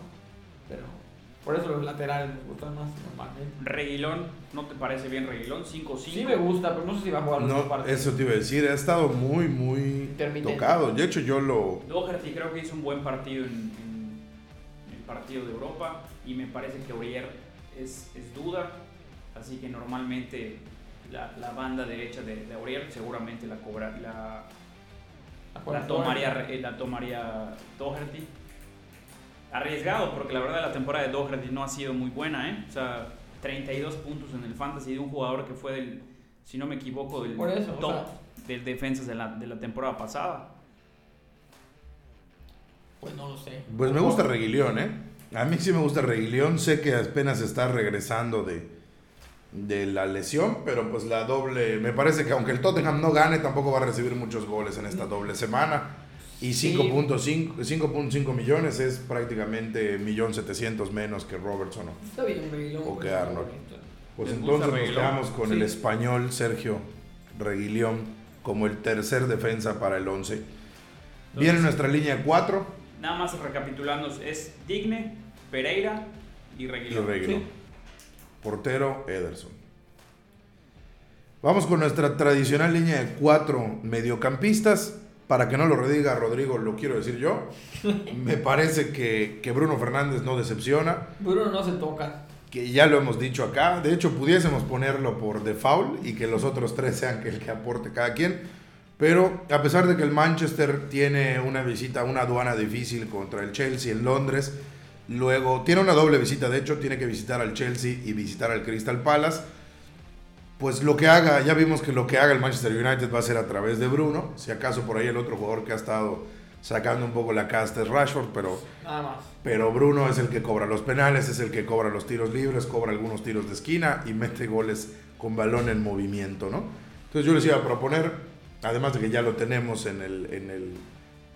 Speaker 3: Pero por eso los laterales me gustan más normalmente.
Speaker 2: Reguilón, ¿no te parece bien Reguilón? 5-5.
Speaker 3: Sí me gusta, pero no sé si va a jugar
Speaker 1: No,
Speaker 3: partidos.
Speaker 1: eso te iba a decir, ha estado muy, muy tocado. De hecho, yo lo...
Speaker 2: Doherty creo que hizo un buen partido en, en- en el partido de Europa y me parece que Aurier es, es duda, así que normalmente la, la banda derecha de, de Aurier seguramente la cobra, la, la tomaría, re- la tomaría Doherty. Arriesgado, porque la verdad la temporada de Doherty no ha sido muy buena, ¿eh? O sea, 32 puntos en el fantasy de un jugador que fue del, si no me equivoco, del
Speaker 3: Por eso, o
Speaker 2: top
Speaker 3: sea-
Speaker 2: de defensas de la, de la temporada pasada.
Speaker 3: Pues no lo sé.
Speaker 1: Pues me gusta Reguilón, ¿eh? A mí sí me gusta Reguilón. Sé que apenas está regresando de, de la lesión, pero pues la doble... Me parece que aunque el Tottenham no gane, tampoco va a recibir muchos goles en esta doble semana. Y
Speaker 3: Sí.
Speaker 1: 5.5 5.5 millones es prácticamente 1.700.000 menos que Robertson. ¿no?
Speaker 3: Está bien, Reguilón.
Speaker 1: O
Speaker 3: pues,
Speaker 1: que Arnold. Pues
Speaker 2: ¿Les
Speaker 1: entonces nos
Speaker 2: Reguilón?
Speaker 1: quedamos con
Speaker 3: Sí.
Speaker 1: el español Sergio Reguilón como el tercer defensa para el 11. Viene nuestra línea 4
Speaker 2: Nada más recapitulando, es Digne, Pereira y
Speaker 1: y
Speaker 2: Reguilón.
Speaker 1: Reguilón.
Speaker 3: Sí.
Speaker 1: Portero Ederson. Vamos con nuestra tradicional línea de cuatro mediocampistas. Para que no lo rediga Rodrigo, lo quiero decir yo. Me parece que, que Bruno Fernández no decepciona.
Speaker 3: Bruno no se toca.
Speaker 1: que ya lo hemos dicho acá. De hecho, pudiésemos ponerlo por default y que los otros tres sean que el que aporte cada quien. Pero a pesar de que el Manchester tiene una visita, una aduana difícil contra el Chelsea en Londres, luego tiene una doble visita, de hecho, tiene que visitar al Chelsea y visitar al Crystal Palace. Pues lo que haga, ya vimos que lo que haga el Manchester United va a ser a través de Bruno. Si acaso por ahí el otro jugador que ha estado sacando un poco la casta es Rashford, pero
Speaker 3: Nada más.
Speaker 1: pero Bruno es el que cobra los penales, es el que cobra los tiros libres, cobra algunos tiros de esquina y mete goles con balón en movimiento, ¿no? Entonces yo les iba a proponer, además de que ya lo tenemos en el, en el,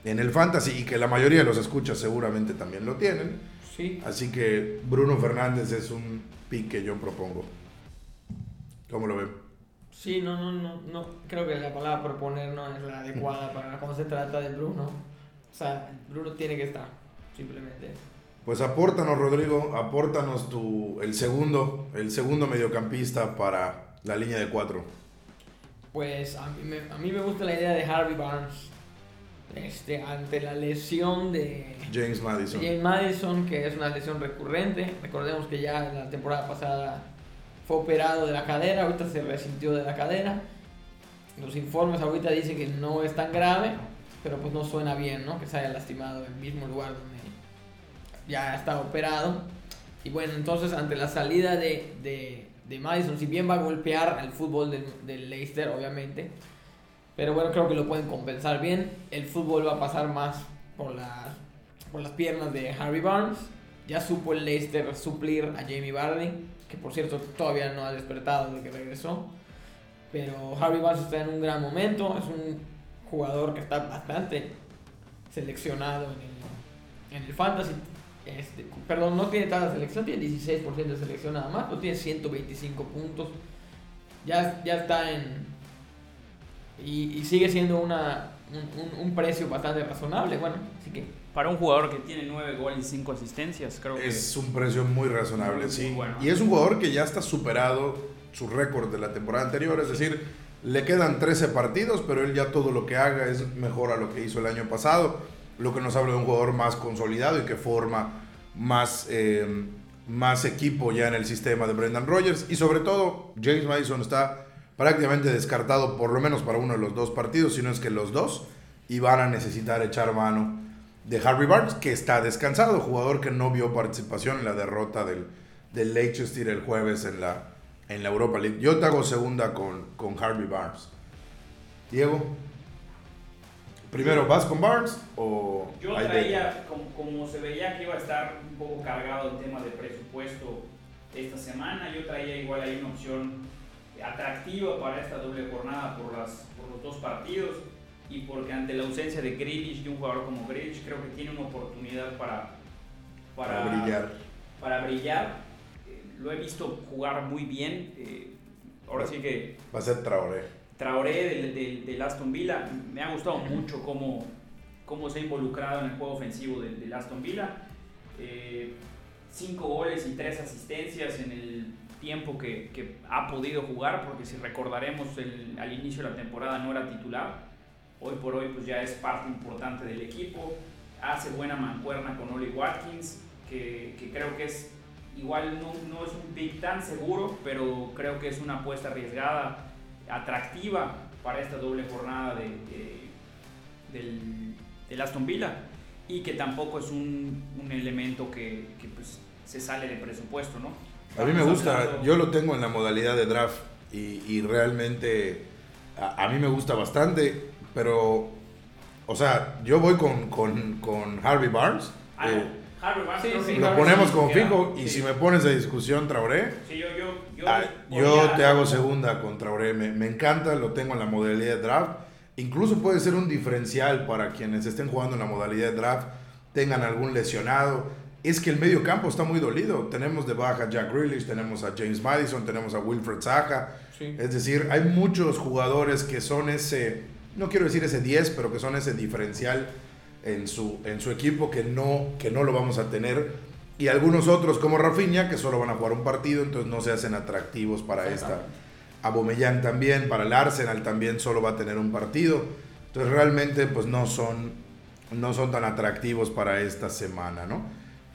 Speaker 1: en el Fantasy y que la mayoría de los escuchas seguramente también lo tienen,
Speaker 3: Sí.
Speaker 1: así que Bruno Fernández es un pick que yo propongo. ¿Cómo lo ven?
Speaker 3: Sí, no, no, no, no. Creo que la palabra proponer no es la adecuada para cuando se trata de Bruno. O sea, Bruno tiene que estar, simplemente.
Speaker 1: Pues apórtanos, Rodrigo, apórtanos tu, el segundo, el segundo mediocampista para la línea de cuatro.
Speaker 3: Pues a mí, me, a mí me gusta la idea de Harvey Barnes. Este, ante la lesión de
Speaker 1: James Madison.
Speaker 3: James Madison, que es una lesión recurrente. Recordemos que ya la temporada pasada fue operado de la cadera, ahorita se resintió de la cadera. Los informes ahorita dicen que no es tan grave, pero pues no suena bien, ¿no? Que se haya lastimado en el mismo lugar donde ya está operado. Y bueno, entonces ante la salida de, de, de Madison, si bien va a golpear el fútbol del, del Leicester, obviamente, pero bueno, creo que lo pueden compensar bien. El fútbol va a pasar más por las, por las piernas de Harvey Barnes. Ya supo el Leicester suplir a Jamie Vardy, que por cierto todavía no ha despertado de que regresó. Pero Harvey Barnes está en un gran momento. Es un jugador que está bastante seleccionado en el, fantasy. Este, perdón, no tiene tanta selección, tiene 16% de selección nada más, pero tiene 125 puntos. Ya, ya está en, y, sigue siendo una, un, un- un precio bastante razonable. Bueno, así que
Speaker 2: Para un jugador que tiene 9 goles y 5 asistencias, creo que
Speaker 1: Es un precio muy razonable,
Speaker 2: Muy
Speaker 1: sí.
Speaker 2: bueno.
Speaker 1: Y es un jugador que ya está superado su récord de la temporada anterior, es decir, le quedan 13 partidos, pero él ya todo lo que haga es mejor a lo que hizo el año pasado, lo que nos habla de un jugador más consolidado y que forma más, eh, más equipo ya en el sistema de Brendan Rodgers. Y sobre todo, James Madison está prácticamente descartado por lo menos para uno de los dos partidos, si no es que los dos, y van a necesitar echar mano de Harvey Barnes, que está descansado, jugador que no vio participación en la derrota del, del Leicester el jueves en la, en la Europa League. Yo te hago segunda con, con Harvey Barnes. Diego, primero, ¿vas con Barnes o...?
Speaker 2: Yo traía, como, como se veía que iba a estar un poco cargado el tema de presupuesto esta semana, yo traía igual ahí una opción atractiva para esta doble jornada por, las, por los dos partidos y porque ante la ausencia de Grealish, de un jugador como Grealish, creo que tiene una oportunidad para,
Speaker 1: para brillar?
Speaker 2: para brillar. Eh, lo he visto jugar muy bien. eh, ahora sí que
Speaker 1: Va a ser Traoré.
Speaker 2: Traoré del, del, Aston Villa, me ha gustado mucho cómo, cómo se ha involucrado en el juego ofensivo del, del Aston Villa. Eh, cinco goles y tres asistencias en el tiempo que, que, ha podido jugar, porque si recordaremos el, al inicio de la temporada no era titular, hoy por hoy pues ya es parte importante del equipo, hace buena mancuerna con Oli Watkins, que, que creo que es igual no, no, es un pick tan seguro, pero creo que es una apuesta arriesgada, atractiva para esta doble jornada de, del, del, Aston Villa y que tampoco es un, un elemento que, que pues, se sale de presupuesto, ¿no?
Speaker 1: A mí me gusta, yo lo tengo en la modalidad de draft y, y realmente a, a, mí me gusta bastante, pero, o sea, yo voy con, con, con Harvey Barnes.
Speaker 2: Ah, eh, Harvey Barnes
Speaker 1: sí, sí, lo Harvey ponemos como fijo y si me pones de discusión Traoré,
Speaker 2: sí, yo, yo, yo,
Speaker 1: ah, yo te hago segunda con Traoré. Me, me encanta, lo tengo en la modalidad de draft. Incluso puede ser un diferencial para quienes estén jugando en la modalidad de draft, tengan algún lesionado es que el medio campo está muy dolido. Tenemos de baja a Jack Grealish, tenemos a James Madison, tenemos a Wilfred Zaha. Sí. Es decir, hay muchos jugadores que son ese, no quiero decir ese 10, pero que son ese diferencial en su, en su equipo que no, que no lo vamos a tener. Y algunos otros como Rafinha que solo van a jugar un partido, entonces no se hacen atractivos para esta. Abomellán también, para el Arsenal también solo va a tener un partido. Entonces realmente pues no son, no son tan atractivos para esta semana, ¿no?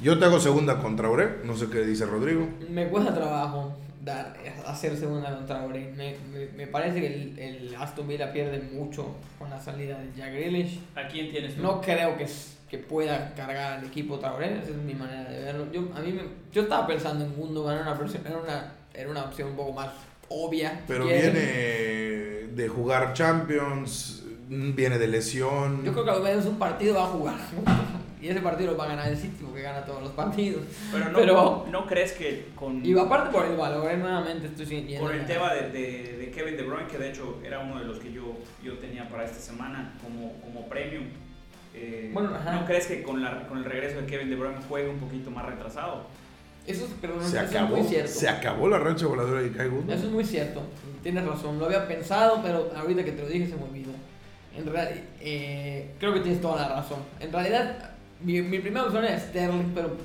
Speaker 1: Yo te hago segunda contra Ore, no sé qué dice Rodrigo.
Speaker 3: Me cuesta trabajo dar, hacer segunda contra Ore. Me, me, me, parece que el, el, Aston Villa pierde mucho con la salida de Jack Grealish.
Speaker 2: ¿A quién tienes tú?
Speaker 3: No creo que, que pueda cargar al equipo Traoré, esa es mi manera de verlo. Yo, a mí me, yo estaba pensando en Gundogan, era una, era, una, era una opción un poco más obvia.
Speaker 1: Pero viene de jugar Champions, viene de lesión.
Speaker 3: Yo creo que al menos un partido va a jugar. Y ese partido lo va a ganar el City porque gana todos los partidos.
Speaker 2: Pero no,
Speaker 3: Pero,
Speaker 2: no, no crees que con.
Speaker 3: Y aparte por el valor, nuevamente estoy sintiendo.
Speaker 2: Con el tema de, de, de, Kevin De Bruyne, que de hecho era uno de los que yo, yo tenía para esta semana como, como premium. Eh, bueno, ¿No crees que con, la, con el regreso de Kevin De Bruyne juegue un poquito más retrasado?
Speaker 3: Eso, es, pero
Speaker 1: se
Speaker 3: eso
Speaker 1: acabó,
Speaker 3: es muy cierto.
Speaker 1: Se acabó la rancha voladora de Kai
Speaker 3: Eso es muy cierto. Tienes razón. Lo había pensado, pero ahorita que te lo dije se me olvidó. En realidad, eh, creo que tienes toda la razón. En realidad, mi, mi primera opción es Sterling, pero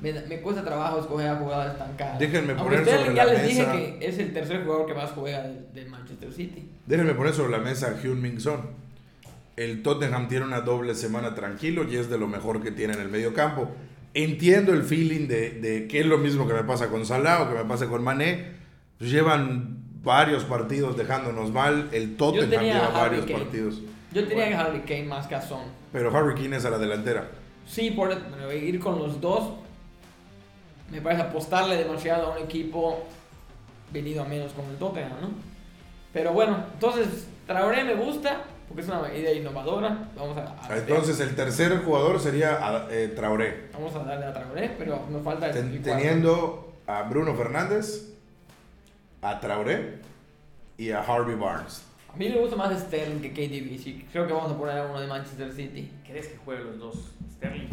Speaker 3: me, me, cuesta trabajo escoger a jugadores tan caros.
Speaker 1: Déjenme
Speaker 3: Aunque
Speaker 1: poner
Speaker 3: Sterling
Speaker 1: sobre
Speaker 3: ya
Speaker 1: la
Speaker 3: les
Speaker 1: mesa.
Speaker 3: dije que es el tercer jugador que más juega del, del Manchester City.
Speaker 1: Déjenme poner sobre la mesa a Hyun Min Son. El Tottenham tiene una doble semana tranquilo y es de lo mejor que tiene en el medio campo. Entiendo el feeling de, de que es lo mismo que me pasa con Salah o que me pasa con Mané. Pues llevan varios partidos dejándonos mal. El Tottenham lleva varios
Speaker 3: Kane.
Speaker 1: partidos.
Speaker 3: Yo tenía que Harry Kane más que a Son.
Speaker 1: Pero Harry Kane es a la delantera.
Speaker 3: Sí, por bueno, ir con los dos. Me parece apostarle demasiado a un equipo venido a menos con el Tottenham, ¿no? Pero bueno, entonces Traoré me gusta porque es una idea innovadora. Vamos a, a
Speaker 1: entonces el tercer jugador sería eh, Traoré.
Speaker 3: Vamos a darle a Traoré, pero nos falta
Speaker 1: el Teniendo a Bruno Fernández, a Traoré y a Harvey Barnes.
Speaker 3: A mí me gusta más Sterling que KDB. Sí, creo que vamos a poner a uno de Manchester City.
Speaker 2: ¿Crees que juegue los dos? Sterling.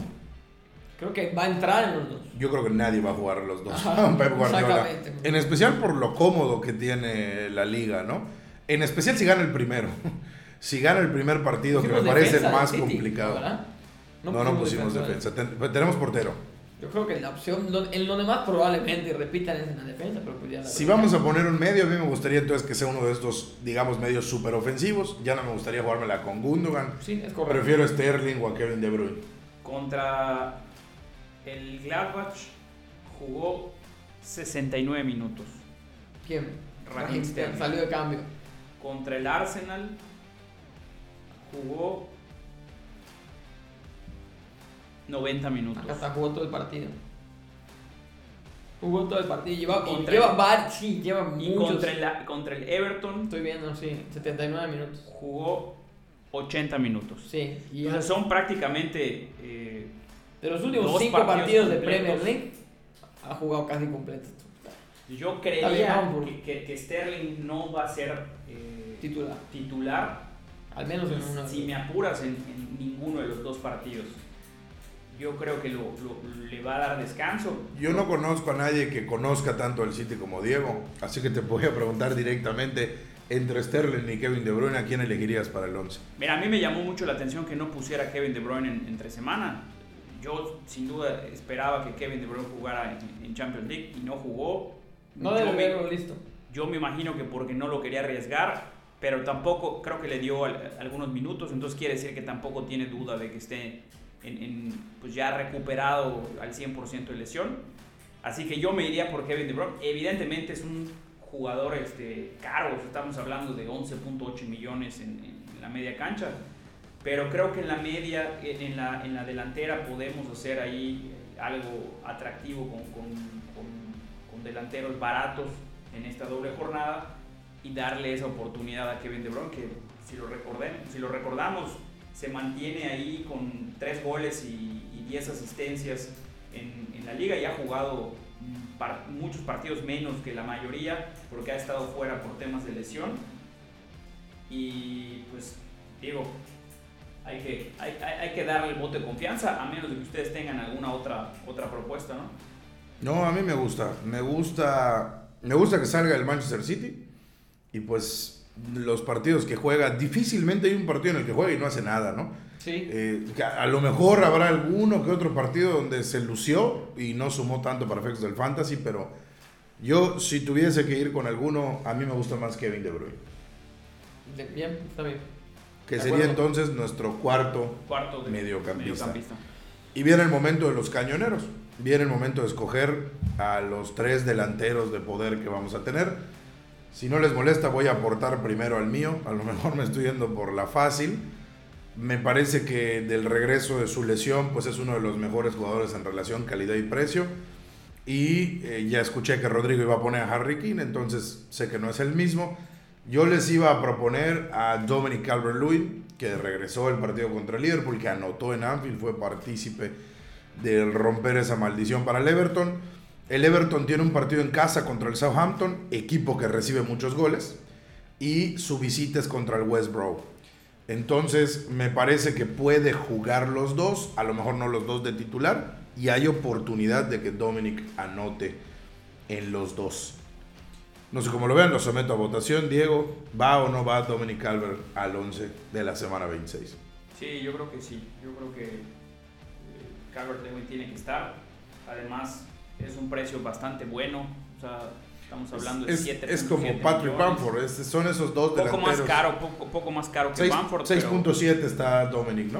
Speaker 3: Creo que va a entrar en los dos.
Speaker 1: Yo creo que nadie va a jugar los dos.
Speaker 3: Ajá,
Speaker 1: Pep Guardiola.
Speaker 3: exactamente.
Speaker 1: En especial por lo cómodo que tiene la liga, ¿no? En especial si gana el primero. Si gana el primer partido, que me parece
Speaker 3: defensa
Speaker 1: más
Speaker 3: City,
Speaker 1: complicado.
Speaker 3: ¿verdad?
Speaker 1: No, no pusimos defensa. Ten- tenemos portero.
Speaker 3: Yo creo que la opción, lo- en lo demás probablemente repitan es en la defensa, pero pues ya la
Speaker 1: Si vamos a poner un medio, a mí me gustaría entonces que sea uno de estos, digamos, medios super ofensivos. Ya no me gustaría jugármela con Gundogan.
Speaker 3: Sí, es correcto.
Speaker 1: Prefiero a Sterling o a Kevin De Bruyne.
Speaker 2: Contra el Gladbach jugó 69 minutos.
Speaker 3: ¿Quién?
Speaker 2: Raheem Sterling.
Speaker 3: Salió de cambio.
Speaker 2: Contra el Arsenal jugó 90 minutos.
Speaker 3: Acá está, jugó todo el partido. Jugó todo el partido. Lleva, y
Speaker 2: Contra
Speaker 3: lleva
Speaker 2: el-
Speaker 3: var- sí, lleva
Speaker 2: Y
Speaker 3: muchos.
Speaker 2: contra el, contra el Everton
Speaker 3: Estoy viendo, sí, 79 minutos.
Speaker 2: jugó 80 minutos.
Speaker 3: Sí, y
Speaker 2: Entonces son prácticamente eh,
Speaker 3: de los últimos
Speaker 2: dos
Speaker 3: 5
Speaker 2: partidos
Speaker 3: partidos de. Premier League ha jugado casi completo.
Speaker 2: Yo
Speaker 3: vamos.
Speaker 2: que, que- que Sterling no va a ser eh,
Speaker 3: Titular.
Speaker 2: titular,
Speaker 3: Al menos en una.
Speaker 2: si me apuras en, en ninguno de los dos partidos. Yo creo que lo, lo- le va a dar descanso.
Speaker 1: Yo no conozco a nadie que conozca tanto el City como Diego, así que te voy a preguntar directamente, entre Sterling y Kevin De Bruyne, ¿a quién elegirías para el 11?
Speaker 2: Mira, a mí me llamó mucho la atención que no pusiera a Kevin De Bruyne en, entre semana. Yo sin duda esperaba que Kevin De Bruyne jugara en, Champions League y no jugó.
Speaker 3: No debe haberlo listo.
Speaker 2: Yo me imagino que porque no lo quería arriesgar, pero tampoco creo que le dio algunos minutos, entonces quiere decir que tampoco tiene duda de que esté en, pues ya recuperado al 100% de lesión. Así que yo me iría por Kevin De Bruyne. Evidentemente es un jugador este, caro, estamos hablando de 11.8 millones en, la media cancha, pero creo que en la media, en la, en la delantera podemos hacer ahí algo atractivo con, con, con, delanteros baratos en esta doble jornada y darle esa oportunidad a Kevin De Bruyne, que si lo, recordemos, si lo recordamos, se mantiene ahí con 3 goles y, 10 asistencias en, en la liga y ha jugado muchos partidos menos que la mayoría, porque ha estado fuera por temas de lesión. Y pues, digo, hay que, hay, hay, que darle el voto de confianza, a menos de que ustedes tengan alguna otra, otra propuesta, ¿no?
Speaker 1: No, a mí me gusta. Me gusta, me gusta que salga el Manchester City. Y pues los partidos que juega, difícilmente hay un partido en el que juega y no hace nada, ¿no?
Speaker 3: Sí.
Speaker 1: Eh, a lo mejor habrá alguno que otro partido donde se lució y no sumó tanto para efectos del fantasy, pero yo si tuviese que ir con alguno, a mí me gusta más Kevin De Bruyne.
Speaker 3: Bien, está bien.
Speaker 1: Que sería entonces nuestro cuarto,
Speaker 2: cuarto mediocampista. mediocampista.
Speaker 1: Y viene el momento de los cañoneros. Viene el momento de escoger a los tres delanteros de poder que vamos a tener. Si no les molesta, voy a aportar primero al mío. A lo mejor me estoy yendo por la fácil. Me parece que del regreso de su lesión, pues es uno de los mejores jugadores en relación calidad y precio. Y eh, ya escuché que Rodrigo iba a poner a Harry King, entonces sé que no es el mismo. Yo les iba a proponer a Dominic Calvert-Lewin, que regresó el partido contra Liverpool, que anotó en Anfield, fue partícipe de romper esa maldición para el Everton. El Everton tiene un partido en casa contra el Southampton, equipo que recibe muchos goles, y su visita es contra el West Brom. Entonces, me parece que puede jugar los dos, a lo mejor no los dos de titular, y hay oportunidad de que Dominic anote en los dos. No sé cómo lo vean, lo someto a votación. Diego, ¿va o no va Dominic Calvert al 11 de la semana 26?
Speaker 2: Sí, yo creo que sí. Yo creo que eh, Calvert tiene que estar. Además, es un precio bastante bueno. O sea, Estamos hablando de 7.
Speaker 1: Es, es como Patrick Bamford, son esos dos
Speaker 2: poco Más caro, poco, poco más caro que
Speaker 1: 6,
Speaker 2: Bamford.
Speaker 1: 6.7 está Dominic, ¿no?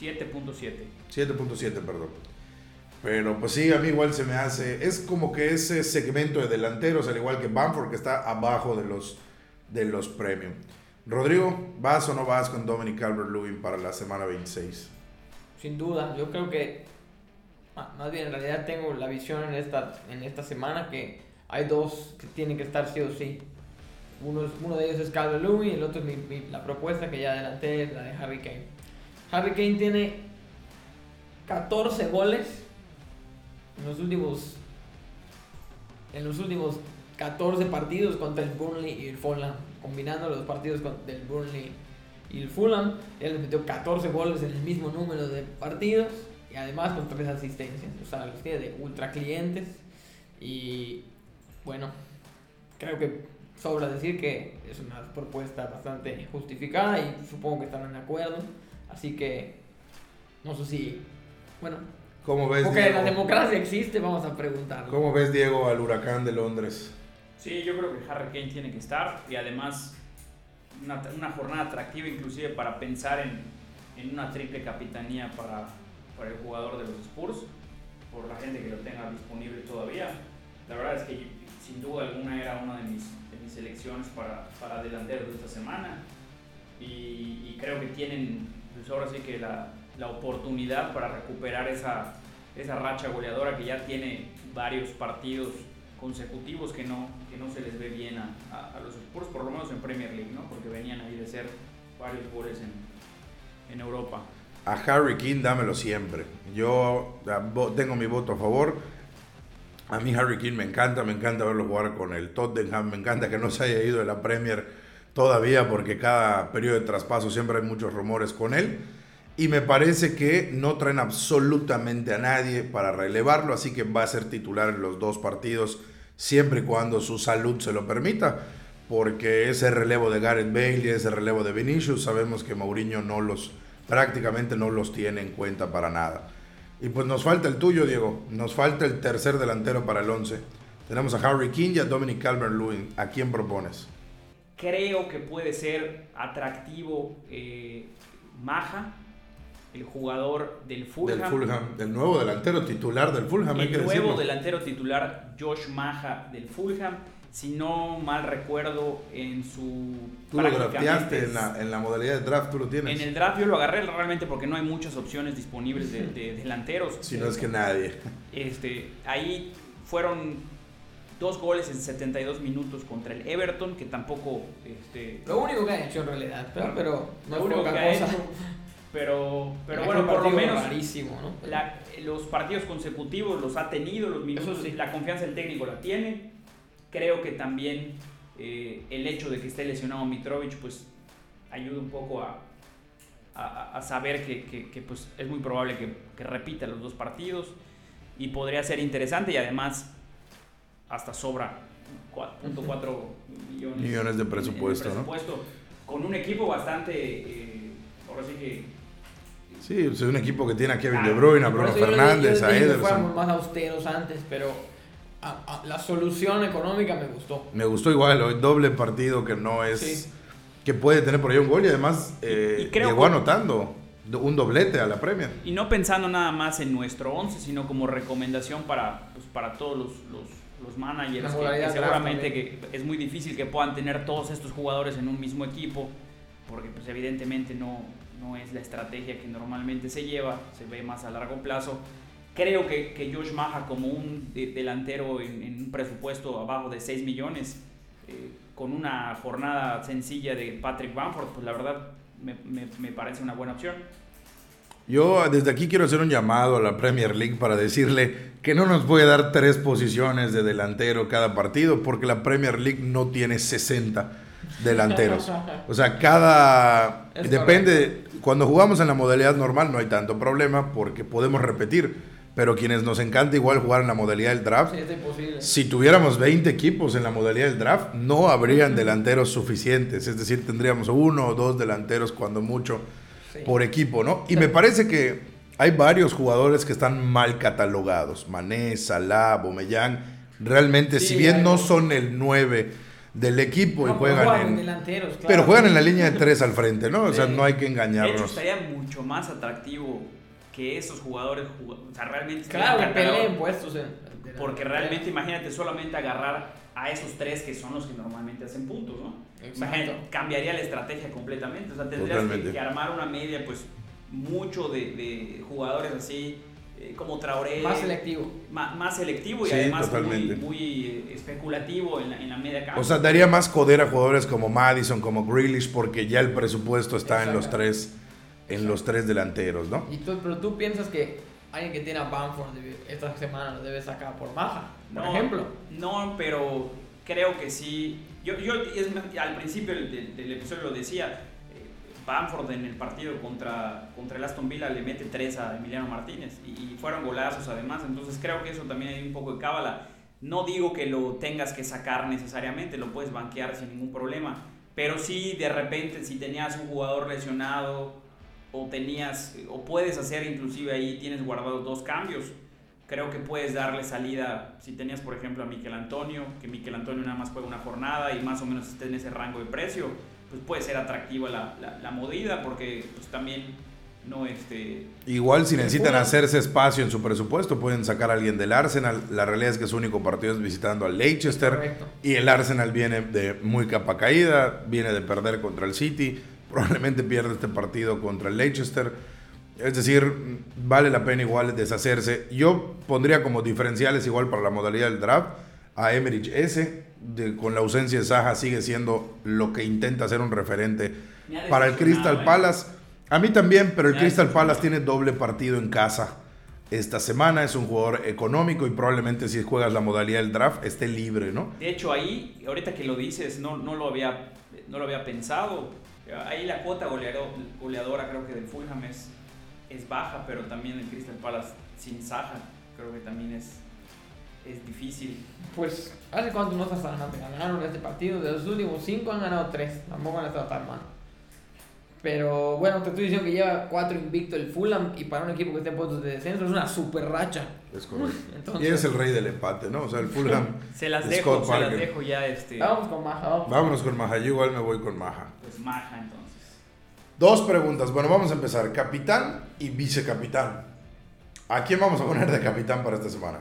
Speaker 2: 7.7.
Speaker 1: 7.7, perdón. Pero pues sí, a mí igual se me hace. Es como que ese segmento de delanteros, al igual que Bamford, que está abajo de los, de los premium. Rodrigo, ¿vas o no vas con Dominic Calvert-Lewin para la semana 26?
Speaker 3: Sin duda, yo creo que más bien, en realidad tengo la visión en esta, en esta semana que hay dos que tienen que estar sí o sí. Uno, uno de ellos es Calvin Lewin y el otro es la propuesta que ya adelanté, la de Harry Kane. Harry Kane tiene 14 goles en los últimos en los últimos 14 partidos contra el Burnley y el Fulham. Combinando los partidos del Burnley y el Fulham, él metió 14 goles en el mismo número de partidos y además con tres asistencias. O sea, los tiene de ultra clientes. Y bueno, creo que sobra decir que es una propuesta bastante justificada y supongo que están en acuerdo. Así que no sé si. Bueno.
Speaker 1: ¿Cómo ves,
Speaker 3: porque la democracia existe, vamos a preguntar.
Speaker 1: ¿Cómo ves, Diego, al huracán de Londres?
Speaker 2: Sí, yo creo que Harry Kane tiene que estar y además una, una jornada atractiva inclusive para pensar en, en una triple capitanía para para el jugador de los Spurs, por la gente que lo tenga disponible todavía. La verdad es que sin duda alguna era una de mis, de mis selecciones para, para delanteros de esta semana y, y, creo que tienen pues ahora sí que la, la oportunidad para recuperar esa, esa racha goleadora que ya tiene varios partidos consecutivos que no, que no se les ve bien a, a, los Spurs, por lo menos en Premier League, ¿no? porque venían ahí de ser varios goles en, en Europa
Speaker 1: a Harry King dámelo siempre. Yo tengo mi voto a favor. A mí Harry King me encanta, me encanta verlo jugar con el Tottenham, me encanta que no se haya ido de la Premier todavía porque cada periodo de traspaso siempre hay muchos rumores con él. Y me parece que no traen absolutamente a nadie para relevarlo, así que va a ser titular en los dos partidos siempre y cuando su salud se lo permita. porque ese relevo de Gareth Bale y ese relevo de Vinicius, sabemos que Mourinho no los, prácticamente no los tiene en cuenta para nada. Y pues nos falta el tuyo, Diego, nos falta el tercer delantero para el 11. Tenemos a Harry King y a Dominic Calvert-Lewin. ¿A quién propones?
Speaker 2: Creo que puede ser atractivo eh, Maja, el jugador del Fulham.
Speaker 1: Del Fulham, el nuevo delantero titular del Fulham.
Speaker 2: El nuevo delantero titular, Josh Maja del Fulham. Si no mal recuerdo, en su.
Speaker 1: Tú lo drafteaste en la, en la, modalidad de draft, tú lo tienes.
Speaker 2: En el draft yo lo agarré realmente porque no hay muchas opciones disponibles de, delanteros.
Speaker 1: Si no es que nadie.
Speaker 2: Este, ahí fueron dos goles en 72 minutos contra el Everton, que tampoco... Este,
Speaker 3: lo único que ha hecho en realidad, pero, pero
Speaker 2: no lo único que ha hecho. Pero, pero bueno, por lo menos los partidos consecutivos los ha tenido, los minutos, la confianza del técnico la tiene. Creo que también eh, el hecho de que esté lesionado Mitrovic, pues ayuda un poco a, a, saber que, que, pues, es muy probable que, que repita los dos partidos y podría ser interesante y además hasta sobra 4.4 millones,
Speaker 1: millones de presupuesto,
Speaker 2: presupuesto con un equipo bastante, eh, ahora sí que...
Speaker 1: Sí, es un equipo que tiene a Kevin De Bruyne, a Bruno Fernández, a Ederson.
Speaker 3: Más austeros antes, pero la solución económica me gustó.
Speaker 1: Me gustó igual, hoy doble partido que no es... Que puede tener por ahí un gol y además eh, llegó anotando un doblete a la Premier.
Speaker 2: Y no pensando nada más en nuestro 11, sino como recomendación para, pues, para todos los los managers, que, seguramente que es muy difícil que puedan tener todos estos jugadores en un mismo equipo, porque pues evidentemente no, no es la estrategia que normalmente se lleva, se ve más a largo plazo. Creo que, que Josh Maja como un delantero en, un presupuesto abajo de 6 millones, eh, con una jornada sencilla de Patrick Bamford, pues la verdad me, me, me parece una buena opción.
Speaker 1: Yo desde aquí quiero hacer un llamado a la Premier League para decirle que no nos puede dar tres posiciones de delantero cada partido porque la Premier League no tiene 60 delanteros. O sea, cada... depende, cuando jugamos en la modalidad normal no hay tanto problema porque podemos repetir. Pero quienes nos encanta igual jugar en la modalidad del draft, si tuviéramos 20 equipos en la modalidad del draft, no habrían delanteros suficientes. Es decir, tendríamos uno o dos delanteros cuando mucho por equipo, ¿no? Y me parece que hay varios jugadores que están mal catalogados. Mané, Salah, Bomellán. Realmente, si bien no son el 9 del equipo y juegan en...
Speaker 3: Delanteros,
Speaker 1: Pero juegan en la línea de 3 al frente, ¿no? O sea, no hay que engañarnos. De hecho,
Speaker 2: estaría mucho más atractivo que esos jugadores... O sea, realmente...
Speaker 3: Claro, peleen puestos
Speaker 2: Porque realmente, imagínate, solamente agarrar a esos tres que son los que normalmente hacen puntos, ¿no? Imagínate, cambiaría la estrategia completamente. O sea, tendrías que, armar una media, pues, mucho de, jugadores así, eh, como Traoré.
Speaker 3: Más selectivo.
Speaker 2: Más, selectivo y además muy, eh, especulativo en la, en la media
Speaker 1: O sea, daría más poder a jugadores como Madison, como Grealish, porque ya el presupuesto está en los tres en los tres delanteros, ¿no?
Speaker 3: Y tú, pero tú piensas que alguien que tiene a Bamford esta semana lo debe sacar por baja, por ejemplo.
Speaker 2: No, pero creo que sí. Yo, yo al principio del, episodio lo decía, eh, Bamford en el partido contra, contra el Aston Villa le mete tres a Emiliano Martínez y, fueron golazos además, entonces creo que eso también hay un poco de cábala. No digo que lo tengas que sacar necesariamente, lo puedes banquear sin ningún problema, pero sí de repente si tenías un jugador lesionado o tenías, o puedes hacer inclusive ahí, tienes guardados dos cambios. Creo que puedes darle salida, si tenías por ejemplo a Miquel Antonio, que Miquel Antonio nada más juega una jornada y más o menos esté en ese rango de precio, pues puede ser atractiva la, la, la movida porque pues también no este...
Speaker 1: Igual si necesitan hacerse espacio en su presupuesto, pueden sacar a alguien del Arsenal. La realidad es que su único partido es visitando al Leicester. Y el Arsenal viene de muy capa caída, viene de perder contra el City probablemente pierde este partido contra el Leicester. Es decir, vale la pena igual deshacerse. Yo pondría como diferenciales igual para la modalidad del draft a Emerich S. con la ausencia de Saja sigue siendo lo que intenta ser un referente para el Crystal ¿eh? Palace. A mí también, pero el Crystal Palace tiene doble partido en casa esta semana. Es un jugador económico y probablemente si juegas la modalidad del draft esté libre, ¿no?
Speaker 2: De hecho, ahí, ahorita que lo dices, no, no, lo, había, no lo había pensado Ahí la cuota goleadora creo que del Fulham es, es baja, pero también el Crystal Palace sin Saja creo que también es, es difícil.
Speaker 3: Pues, ¿hace cuánto no mal? Ganaron este partido. De los últimos cinco han ganado tres. Tampoco han estado tan mal. Pero bueno, te estoy diciendo que lleva cuatro invicto el Fulham y para un equipo que esté en puestos de descenso es una super racha.
Speaker 1: Es correcto.
Speaker 3: Entonces-
Speaker 1: y es el rey del empate, ¿no? O sea, el Fulham.
Speaker 2: Se las
Speaker 1: de
Speaker 2: dejo,
Speaker 1: Scott
Speaker 2: se las dejo ya, este,
Speaker 3: Vamos con Maja. vamos.
Speaker 1: Vámonos con Maja. Yo igual me voy con Maja.
Speaker 2: pues maja entonces.
Speaker 1: Dos preguntas. Bueno, vamos a empezar. Capitán y vicecapitán. ¿A quién vamos a poner de capitán para esta semana?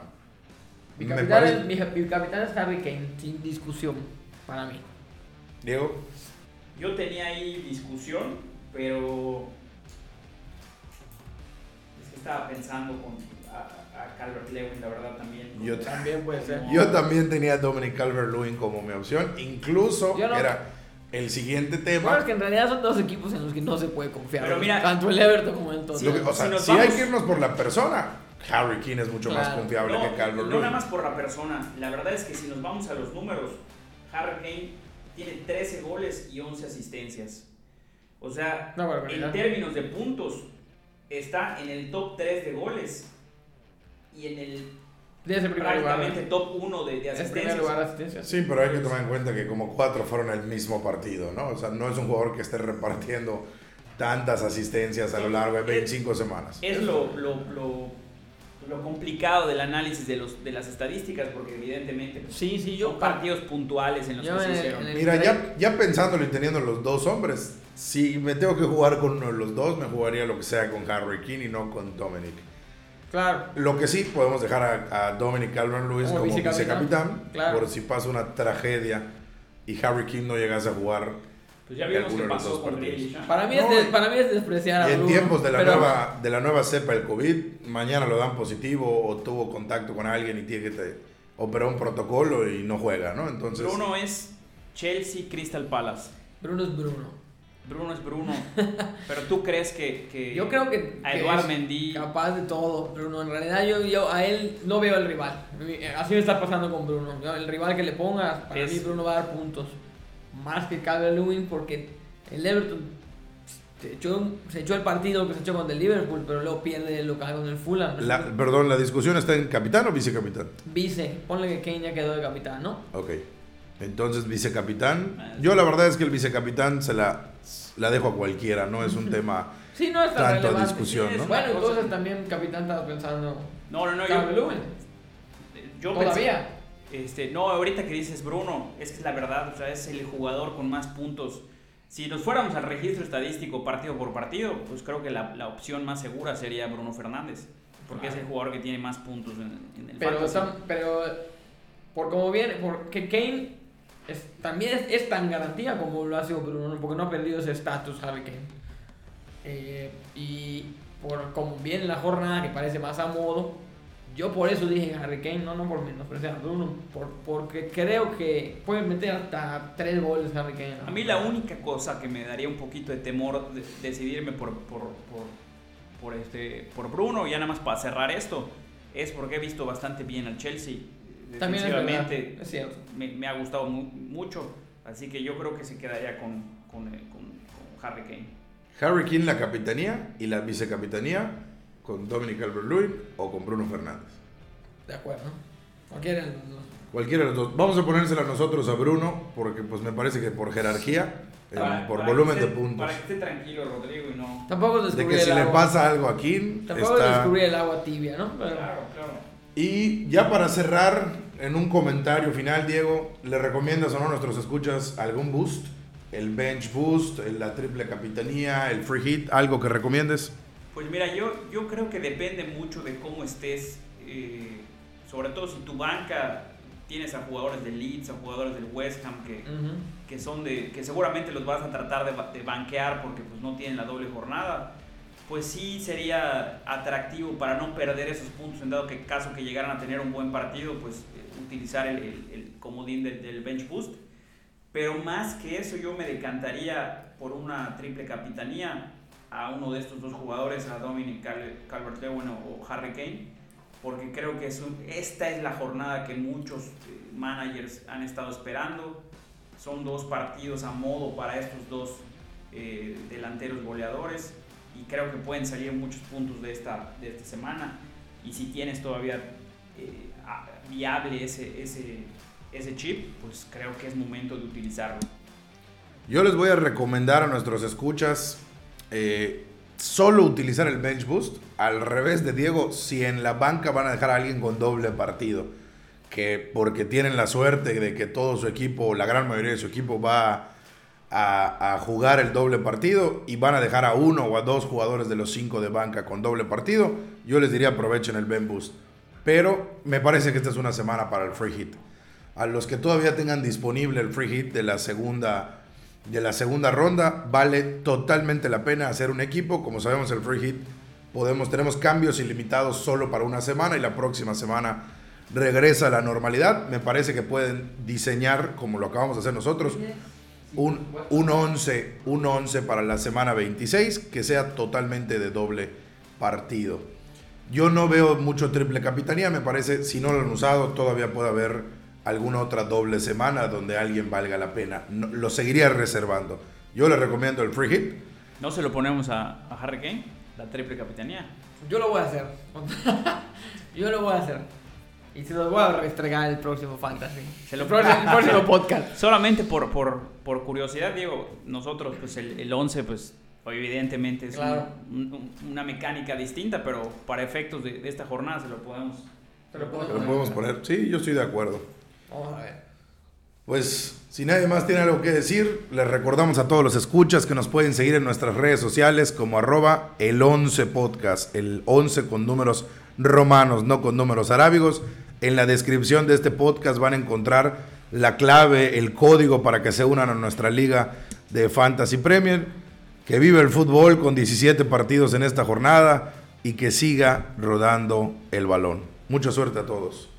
Speaker 3: Mi capitán,
Speaker 1: parece-
Speaker 3: es, mi, mi capitán es Harry Kane, sin discusión, para mí.
Speaker 1: Diego.
Speaker 2: Yo tenía ahí discusión, pero es que estaba pensando con a, a Calvert Lewin, la verdad también.
Speaker 1: Yo
Speaker 3: También puede ser.
Speaker 2: Como-
Speaker 1: Yo también tenía a Dominic Calvert-Lewin como mi opción. Incluso
Speaker 3: no.
Speaker 1: era el siguiente
Speaker 3: Bueno,
Speaker 1: tema.
Speaker 3: es que en realidad son dos equipos en los que no se puede confiar.
Speaker 2: Pero mira-
Speaker 3: tanto el Everton como el Tottenham.
Speaker 1: O sea,
Speaker 2: Si
Speaker 1: si
Speaker 2: vamos-
Speaker 1: hay que irnos por la persona, Harry Keane es mucho más
Speaker 3: Claro.
Speaker 1: confiable
Speaker 2: no,
Speaker 1: que
Speaker 2: no
Speaker 1: Calvert-Lewin.
Speaker 2: nada más por la persona. La verdad es que si nos vamos a los números, Harry Kane tiene 13 goles y 11 asistencias. O sea,
Speaker 3: barbaridad.
Speaker 2: en términos de puntos, está en el top 3 de goles y en el
Speaker 3: De ese primer lugar.
Speaker 2: prácticamente top 1 de, de
Speaker 3: Es
Speaker 2: asistencias.
Speaker 3: lugar asistencia.
Speaker 1: Sí, pero hay que tomar en cuenta que como cuatro fueron el mismo partido, ¿no? O sea, no es un jugador que esté repartiendo tantas asistencias a lo largo de 25 semanas.
Speaker 2: Es lo, lo, lo, lo complicado del análisis de, los, de las estadísticas, porque evidentemente pues,
Speaker 3: Sí, sí,
Speaker 2: son
Speaker 3: yo.
Speaker 2: partidos puntuales en los
Speaker 3: Yo
Speaker 2: que se hicieron.
Speaker 1: Mira, ya, ya pensándolo y teniendo los dos hombres, si me tengo que jugar con uno de los dos, me jugaría lo que sea con Harry Keane y no con Dominic.
Speaker 3: Claro.
Speaker 1: Lo que sí, podemos dejar a, a Dominic Calvert-Lewin
Speaker 3: Como
Speaker 1: como
Speaker 3: vicecapitán. Claro.
Speaker 1: por si pasa una tragedia y Harry Keane no llegase a jugar
Speaker 2: Pues ya vimos pasó con.
Speaker 3: Para mí,
Speaker 1: No,
Speaker 3: es de- para mí es despreciar a
Speaker 1: Y en
Speaker 3: Bruno,
Speaker 1: tiempos de la,
Speaker 3: pero-
Speaker 1: nueva, de la nueva cepa del COVID, mañana lo dan positivo o tuvo contacto con alguien y tiene que te operó un protocolo y no juega, ¿no? Entonces,
Speaker 2: Bruno es Chelsea Crystal Palace.
Speaker 3: Bruno es Bruno.
Speaker 2: Bruno es Bruno. Pero tú crees que, que
Speaker 3: Yo creo que,
Speaker 2: a Eduard Mendy
Speaker 3: capaz de todo, Bruno. En realidad yo, yo a él no veo el rival. Así me está pasando con Bruno. El rival que le ponga, para
Speaker 2: Es-
Speaker 3: mí Bruno va a dar puntos. Más que Calvert Lewin porque el Everton se echó, se echó el partido que se echó contra el Liverpool, pero luego pierde el local con el Fulham.
Speaker 1: la- perdón, la discusión está en capitán o vicecapitán.
Speaker 3: Vice, ponle que Kane ya quedó de capitán, ¿no?
Speaker 1: Ok. Entonces, vicecapitán.
Speaker 2: Ah,
Speaker 1: Yo la verdad es que el vicecapitán se la, la dejo a cualquiera, no es un tema
Speaker 3: Sí, no es tan
Speaker 1: tanto a
Speaker 3: relevante.
Speaker 1: discusión,
Speaker 2: Sí, es
Speaker 1: ¿no?
Speaker 3: Bueno, entonces también capitán estaba pensando
Speaker 2: No, no, no. Yo, yo
Speaker 3: Todavía.
Speaker 2: pensé- este, no, ahorita que dices Bruno, es que es la verdad, o sea, es el jugador con más puntos. Si nos fuéramos al registro estadístico partido por partido, pues creo que la, la opción más segura sería Bruno Fernández. Porque es el jugador que tiene más puntos en, en el
Speaker 3: Pero, tam- pero por como viene, porque Kane es, también es, es tan garantía como lo ha sido Bruno, ¿no? porque no ha perdido ese estatus Harry Kane. Eh, y por como viene la jornada que parece más a modo, yo por eso dije Harry Kane, no, no por menospreciar a Bruno, por, porque creo que puede meter hasta tres goles Harry Kane.
Speaker 2: A mí la única cosa que me daría un poquito de temor de decidirme por, por, por, por este, por Bruno, ya nada más para cerrar esto, es porque he visto bastante bien al Chelsea.
Speaker 3: También es
Speaker 2: Defensivamente
Speaker 3: es cierto.
Speaker 2: me, me ha gustado mu- mucho, así que yo creo que se quedaría con, con, eh, con- con Harry Kane.
Speaker 1: Harry Keane la capitanía y la vicecapitanía con Dominic Calvert-Lewin o con Bruno Fernández.
Speaker 3: De acuerdo. Cualquiera de los dos.
Speaker 1: Cualquiera de los dos. Vamos a ponérsela nosotros a Bruno porque pues me parece que por jerarquía, eh,
Speaker 2: Para-
Speaker 1: por
Speaker 2: para
Speaker 1: volumen de
Speaker 2: esté-
Speaker 1: puntos.
Speaker 2: Para que esté tranquilo Rodrigo y no...
Speaker 3: Tampoco es
Speaker 1: De que si
Speaker 3: el
Speaker 1: le
Speaker 3: agua.
Speaker 1: pasa algo a Keane,
Speaker 3: Tampoco es
Speaker 1: está...
Speaker 3: descubrir el agua tibia, ¿no? Pero-
Speaker 2: Claro, claro.
Speaker 1: Y ya para cerrar, en un comentario final, Diego, ¿le recomiendas o no a nuestros escuchas algún boost? El bench boost, el- la triple capitanía, el free hit, algo que recomiendes.
Speaker 2: Pues mira, yo, yo creo que depende mucho de cómo estés, eh, sobre todo si tu banca tienes a jugadores del Leeds, a jugadores del West Ham que,
Speaker 3: Ujú.
Speaker 2: que son de que seguramente los vas a tratar de, de banquear porque pues no tienen la doble jornada. Pues sí sería atractivo para no perder esos puntos en dado que caso que llegaran a tener un buen partido, pues eh, utilizar el, el- el comodín del, del bench boost. Pero más que eso yo me decantaría por una triple capitanía a uno de estos dos jugadores, a Dominic Cal- Calvert-Lewin o Harry Kane, porque creo que es esta es la jornada que muchos eh, managers han estado esperando. Son dos partidos a modo para estos dos eh, delanteros goleadores y creo que pueden salir muchos puntos de esta, de esta semana. Y si tienes todavía eh, viable ese, ese, ese chip, pues creo que es momento de utilizarlo.
Speaker 1: Yo les voy a recomendar a nuestros escuchas eh, solo utilizar el bench boost. Al revés de Diego, si en la banca van a dejar a alguien con doble partido, que porque tienen la suerte de que todo su equipo, la gran mayoría de su equipo va a, jugar el doble partido y van a dejar a uno o a dos jugadores de los cinco de banca con doble partido, yo les diría aprovechen el bench boost. Pero me parece que esta es una semana para el free hit. A los que todavía tengan disponible el free hit de la segunda de la segunda ronda, vale totalmente la pena hacer un equipo. Como sabemos, el free hit podemos, tenemos cambios ilimitados solo para una semana y la próxima semana regresa a la normalidad. Me parece que pueden diseñar, como lo acabamos de hacer nosotros, un, un 11, un 11 para la semana 26 que sea totalmente de doble partido. Yo no veo mucho triple capitanía, me parece, si no lo han usado, todavía puede haber alguna otra doble semana donde alguien valga la pena. No, lo seguiría reservando. Yo le recomiendo el free hit.
Speaker 2: ¿No se lo ponemos a, a Harry Kane? La triple capitanía.
Speaker 3: Yo lo voy a hacer. Yo lo voy a hacer. Y se los voy a restregar el próximo Fantasy.
Speaker 2: Se lo
Speaker 3: el próximo, el próximo podcast.
Speaker 2: Solamente por, por, por curiosidad, Diego, nosotros, pues el, el 11, pues evidentemente es
Speaker 3: Claro.
Speaker 2: un- un- una mecánica distinta, pero para efectos de, de esta jornada se lo podemos...
Speaker 3: Se lo puedo
Speaker 1: Lo podemos poner. Sí, yo estoy de acuerdo.
Speaker 3: Vamos a ver.
Speaker 1: Pues si nadie más tiene algo que decir, les recordamos a todos los escuchas que nos pueden seguir en nuestras redes sociales como arroba el 11 podcast, el 11 con números romanos, no con números arábigos. En la descripción de este podcast van a encontrar la clave, el código para que se unan a nuestra liga de Fantasy Premier. Que vive el fútbol con 17 partidos en esta jornada y que siga rodando el balón. Mucha suerte a todos.